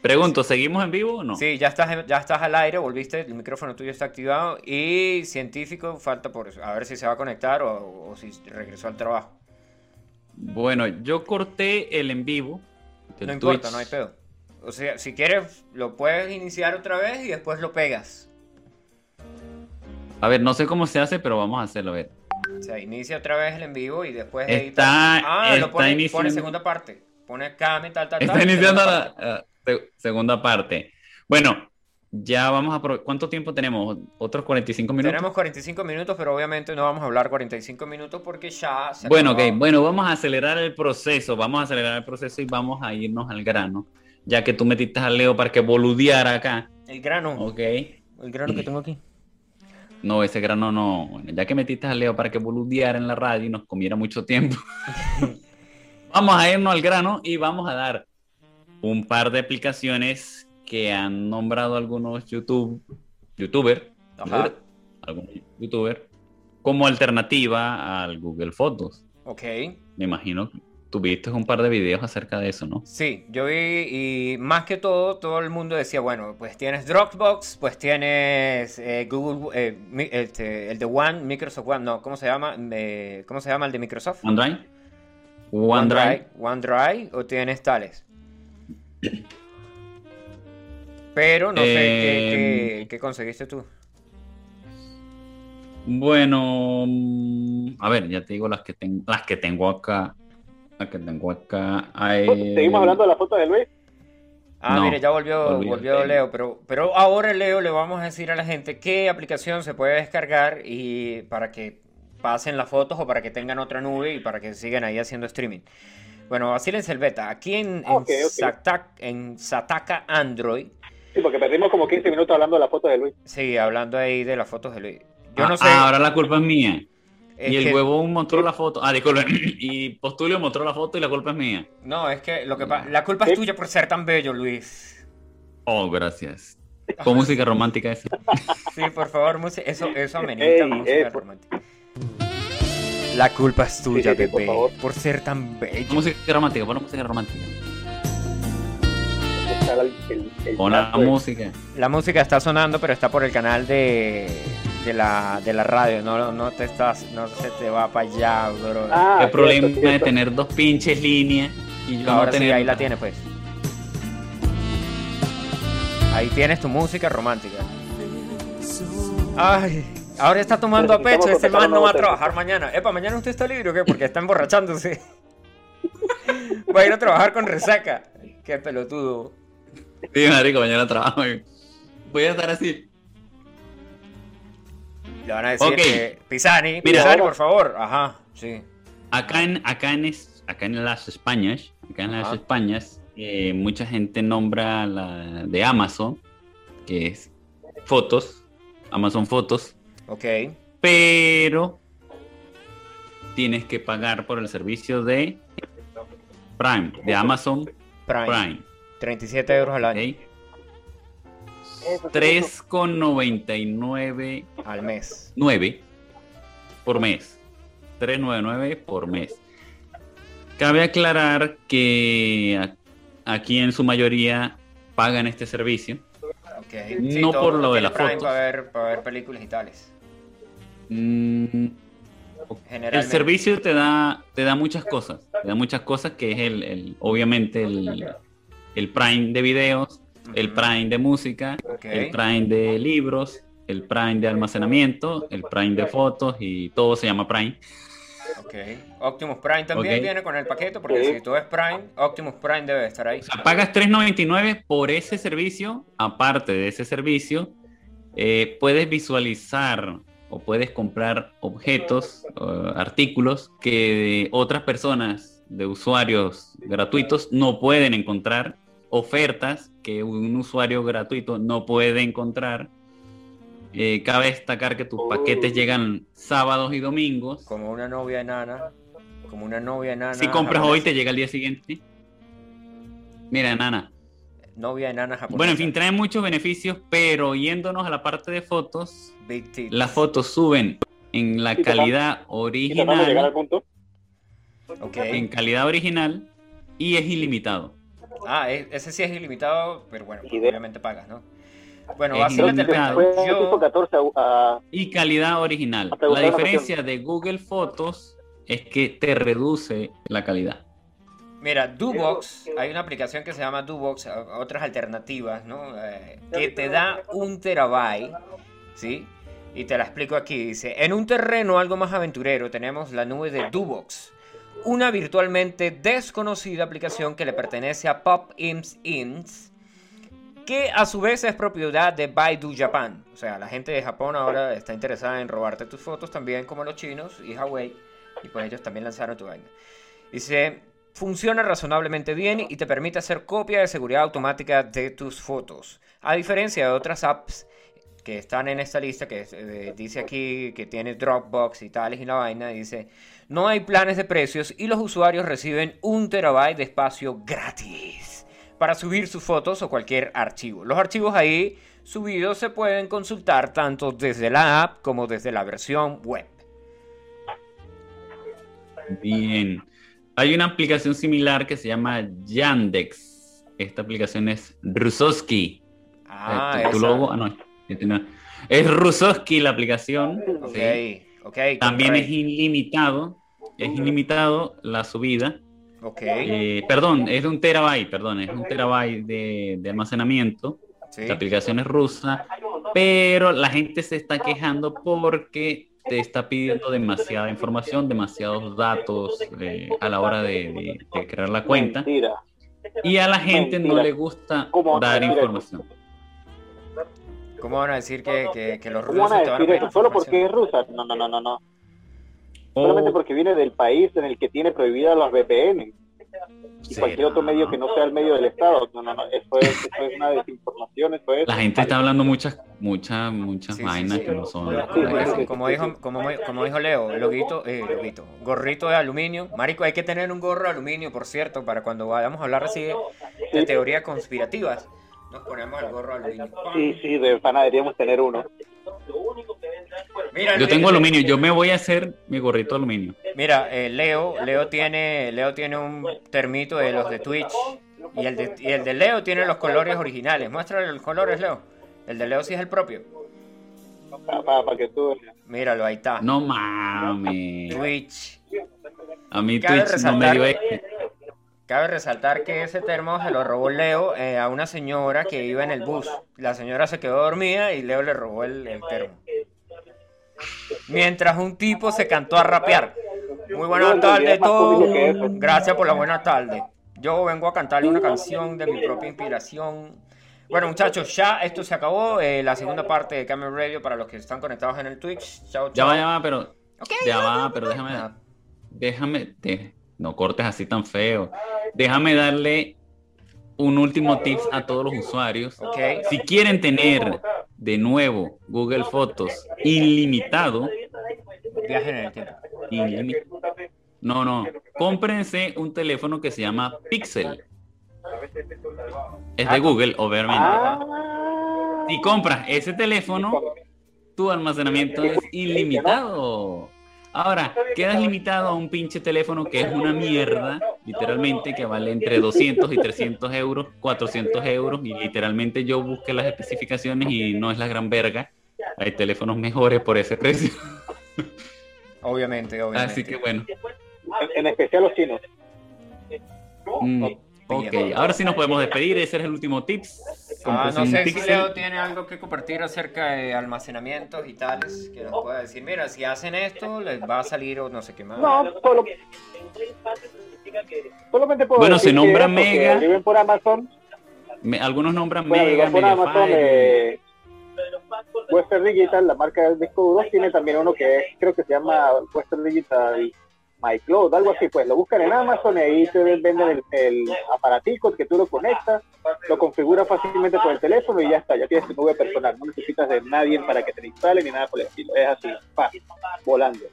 Pregunto, ¿seguimos en vivo o no? Sí, ya estás, ya estás al aire, volviste, el micrófono tuyo está activado. Y científico, falta por a ver si se va a conectar o, o si regresó al trabajo. Bueno, yo corté el en vivo. No importa, no hay pedo. O sea, si quieres, lo puedes iniciar otra vez y después lo pegas. A ver, no sé cómo se hace, pero vamos a hacerlo. A ver. O sea, inicia otra vez el en vivo y después Está- edita. Ah, lo está pone, iniciando- pone segunda parte. Pone cam y tal, tal, Está tal, iniciando segunda la parte. eh, se- segunda parte. Bueno, ya vamos a... pro- ¿Cuánto tiempo tenemos? ¿Otros 45 minutos? Tenemos 45 minutos, pero obviamente no vamos a hablar 45 minutos porque ya se Bueno, ok, acabó. bueno, vamos a acelerar el proceso, vamos a acelerar el proceso y vamos a irnos al grano, ya que tú metiste a Leo para que boludeara acá, El grano, ok. el grano que tengo aquí. No, ese grano no, bueno, ya que metiste a Leo para que boludeara en la radio y nos comiera mucho tiempo, vamos a irnos al grano y vamos a dar un par de aplicaciones que han nombrado algunos YouTube, youtuber, Ajá. algunos youtuber, como alternativa al Google Fotos. Ok. Me imagino que tuviste un par de videos acerca de eso, ¿no? Sí, yo vi y más que todo, todo el mundo decía, bueno, pues tienes Dropbox, pues tienes eh, Google, eh, este, el de One, Microsoft One, no, ¿cómo se llama? Eh, ¿Cómo se llama el de Microsoft? OneDrive. OneDrive. OneDrive o tienes tales. Pero no sé qué, Eh, qué- qué conseguiste tú. Bueno, mm, a ver, ya te digo las que tengo, las que tengo acá. Las que tengo acá. Hay- Seguimos hablando de la foto de Luis. Ah, No, mire, ya volvió, volvió Leo, pero, pero ahora Leo le vamos a decir a la gente qué aplicación se puede descargar y para que pasen las fotos o para que tengan otra nube y para que sigan ahí haciendo streaming. Bueno, vacílense el beta. Aquí en, en, Ok, ok. Sata- en Sataka Android, Sí, porque perdimos como 15 minutos hablando de la foto de Luis. sí, hablando ahí de las fotos de Luis. Yo Ah, no sé. ah, ahora la culpa es mía. es y el que- huevón mostró la foto. Ah, disculpe. Y Postulio mostró la foto y la culpa es mía. No, es que lo que pa- la culpa es tuya por ser tan bello, Luis. Oh, gracias. Con música romántica esa. Sí, por favor, música- eso, eso amerita Ey, música por- romántica. La culpa es tuya, sí, sí, por bebé, favor. por ser tan bello. música romántica, pon música romántica. Está el- el- el Pon la música. La música está sonando, pero está por el canal de, de, la, de la radio. No, no te estás, no se te va para allá, bro. Ah, el problema cierto, de tener dos pinches líneas y yo Ahora no sí, ahí la tienes, pues. Ahí tienes tu música romántica. Ay, ahora está tomando a pecho. Ese contratar man no va a trabajar mañana. Epa, ¿mañana usted está libre o qué? Porque está emborrachándose. Va a ir a trabajar con resaca. Qué pelotudo. Sí, marico, mañana trabajo. Voy a estar así. Le van a decir Ok. que Pisani, Mira. Pisani, por favor. Ajá, sí. Acá en, acá en, es- acá en las Españas, acá en las. Españas, eh, mucha gente nombra la de Amazon, que es fotos, Amazon Fotos, Ok. pero tienes que pagar por el servicio de Prime, de Amazon Prime. Prime. 37 euros al año. ¿ok? 3,99 Al mes. 9 por mes. 399 por mes. Cabe aclarar que aquí en su mayoría pagan este servicio. Ok. No todo por lo de las fotos. Para ver, para ver películas y tales. Mm, el servicio te da, te da muchas cosas. Te da muchas cosas que es el, el- obviamente el, el Prime de videos, el. Prime de música, el Prime de libros, el Prime de almacenamiento, el Prime de fotos y todo se llama Prime. Ok. Optimus Prime también viene con el paquete, porque si tú ves Prime, Optimus Prime debe estar ahí. O sea, pagas 3.99 por ese servicio. Aparte de ese servicio, eh, puedes visualizar o puedes comprar objetos, artículos que otras personas de usuarios gratuitos no pueden encontrar, ofertas que un usuario gratuito no puede encontrar. Eh, cabe destacar que tus paquetes llegan sábados y domingos. Como una novia enana. Como una novia enana. Si compras hoy, te llega al día siguiente. Mira, Nana, Novia enana japonesa. Bueno, en fin, trae muchos beneficios, pero yéndonos a la parte de fotos, las fotos suben en la calidad Y llegar al original, punto. Ok. en calidad original y es ilimitado. Ah, e- ese sí es ilimitado, pero bueno, Y de- obviamente pagas, ¿no? Bueno, resto. Yo- 114 a, a- Y calidad original. La la diferencia de Google Fotos es que te reduce la calidad. Mira, Dubox, hay una aplicación que se llama Dubox, otras alternativas, ¿no? Eh, que te da un terabyte, ¿sí? Y te la explico aquí. Dice, en un terreno algo más aventurero tenemos la nube de Dubox, una virtualmente desconocida aplicación que le pertenece a Pop Imps Inc., que a su vez es propiedad de Baidu Japan. O sea, la gente de Japón ahora está interesada en robarte tus fotos también como los chinos y Huawei, y pues ellos también lanzaron tu vaina. Dice, funciona razonablemente bien y te permite hacer copia de seguridad automática de tus fotos. A diferencia de otras apps que están en esta lista, que eh, dice aquí que tiene Dropbox y tales y la vaina, dice, no hay planes de precios y los usuarios reciben un terabyte de espacio gratis para subir sus fotos o cualquier archivo. Los archivos ahí subidos se pueden consultar tanto desde la app como desde la versión web. Bien. Hay una aplicación similar que se llama Yandex. Esta aplicación es Rusowski. Ah, Eh, tu, logo, ah, no, no. Es Rusowski la aplicación. Ok, sí. Ok. También es ilimitado. Es ilimitado la subida. Ok, Eh, perdón, es de un terabyte, perdón, es un terabyte de, de almacenamiento. sí. La aplicación es rusa, pero la gente se está quejando porque te está pidiendo demasiada información, demasiados datos eh, a la hora de, de- de crear la cuenta. Mentira. Y a la gente no le gusta ¿Cómo dar información. ¿Cómo van a decir que, que, que los ¿Cómo van rusos a te van a decir pedir eso? ¿Solo porque es rusa? No, no, no, no, no. Solamente O- porque viene del país en el que tiene prohibidas las VPN. Y Sí, cualquier otro medio que no sea el medio del Estado. No, no, no. Eso es, eso es una desinformación. Eso es. La gente está hablando muchas, muchas, muchas Sí, sí, vainas sí. que no son. Como, Sí, como sí, dijo, sí. como dijo, como, dijo Leo, loguito, eh, loguito, gorrito de aluminio. Marico, hay que tener un gorro de aluminio, por cierto, para cuando vayamos a hablar así de, de Sí. teorías conspirativas. Nos ponemos el gorro aluminio. Sí, sí, de pana deberíamos tener uno. Mira, Yo tengo aluminio, yo me voy a hacer mi gorrito de aluminio. Mira, eh, Leo, Leo tiene, Leo tiene un termito de los de Twitch y el de, y el de Leo tiene los colores originales. Muéstrale los colores, Leo. El de Leo sí es el propio. Para que tú. Míralo, ahí está. No mames. Twitch. A mí Cabe Twitch no me dio este. Cabe resaltar que ese termo se lo robó Leo eh, a una señora que iba en el bus. La señora se quedó dormida y Leo le robó el, el termo. Mientras un tipo se cantó a rapear. Muy buenas tardes, que todos. Gracias por la buena tarde. Yo vengo a cantarle una canción de mi propia inspiración. Bueno, muchachos, ya esto se acabó. eh, la segunda parte de Camel Radio para los que están conectados en el Twitch. Chao, Ya chao. va, ya va, pero. Ya va, pero déjame. Déjame. de- no cortes así tan feo. Déjame darle un último tips a todos los usuarios. Si quieren tener de nuevo Google Fotos ilimitado, ilimi- no, no, cómprense un teléfono que se llama Pixel. Es de Google, obviamente. Ah, Si compras ese teléfono, tu almacenamiento es ilimitado. Ahora, quedas limitado a un pinche teléfono que es una mierda, literalmente, que vale entre 200 y 300 euros, 400 euros, y literalmente yo busqué las especificaciones y no es la gran verga. Hay teléfonos mejores por ese precio. Obviamente, obviamente. Así que bueno. en, en especial los chinos. Mm, ok, ahora sí nos podemos despedir. Ese es el último tips. Ah, no sé si. Leo tiene algo que compartir acerca de almacenamientos y tales, que nos pueda decir, mira, si hacen esto, les va a salir o no sé qué más. No, solo, solamente puedo Bueno, decir se nombra que Mega. Viven por Amazon. Me- algunos nombran Bueno, Mega, por Amazon. Eh, Western Digital, la marca del disco duro, tiene también uno que es, creo que se llama Western Digital MyCloud, algo así, pues lo buscan en Amazon y ahí te venden el, el aparatico que tú lo conectas, lo configuras fácilmente por el teléfono y ya está, ya tienes tu nube personal, no necesitas de nadie para que te lo instale ni nada por el estilo, es así, pa, volando.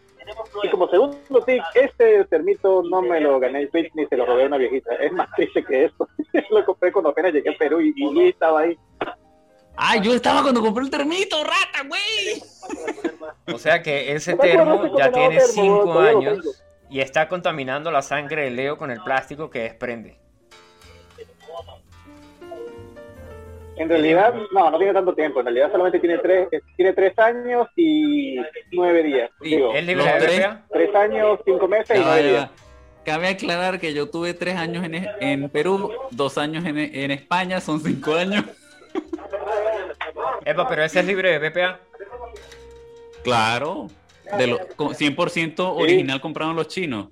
Y como segundo tip, este termito no me lo gané en Twitch ni se lo robé a una viejita, es más triste que esto, lo compré cuando apenas llegué a Perú y, y Luis estaba ahí. ¡Ay, yo estaba cuando compré el termito, rata, güey! O sea que ese termo ya tiene termo, 5 todavía lo años. Y está contaminando la sangre de Leo con el plástico que desprende. En realidad, no, no tiene tanto tiempo. En realidad solamente tiene tres, tiene tres años y nueve días. Digo, ¿Es libre tres- BPA? tres años, cinco meses y nueve ya días. Cabe aclarar que yo tuve tres años en, en Perú, dos años en, en España, son cinco años. Epa, pero ese es libre de BPA. Claro, de lo, con 100% original comprado en los chinos.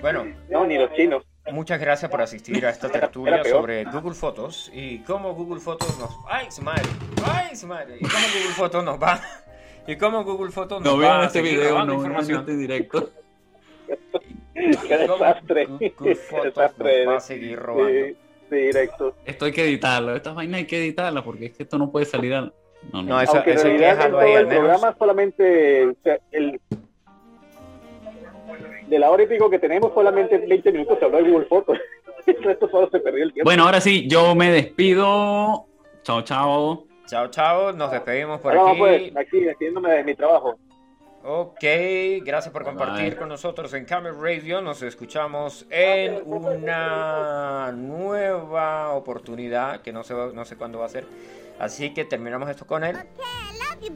Bueno, No, ni los chinos. muchas gracias por asistir a esta tertulia sobre Google Fotos y cómo Google Fotos nos... ¡Ay, su madre! ¡Ay, su madre! Y cómo Google Fotos nos va... Y cómo Google Fotos nos No va vean a este video, no vean información. este directo. Qué desastre. Google Qué Fotos desastre. nos va a seguir robando. Sí, sí, directo. Esto hay que editarlo, estas vainas hay que editarlas porque es que esto no puede salir al... No, no. No, eso, Aunque en realidad en dejarlo todo ahí el al menos. programa solamente, o sea, el, de la hora y pico que tenemos, solamente 20 minutos se habló de Google Fotos. El resto solo se perdió el tiempo. Bueno, ahora sí, yo me despido. Chao, chao. Chao, chao, nos despedimos por Ahora aquí. pues, aquí, despidiéndome de mi trabajo. Ok, gracias por compartir Bye. con nosotros en Camel Radio. Nos escuchamos en una nueva oportunidad que no sé, no sé cuándo va a ser. Así que terminamos esto con él. Okay,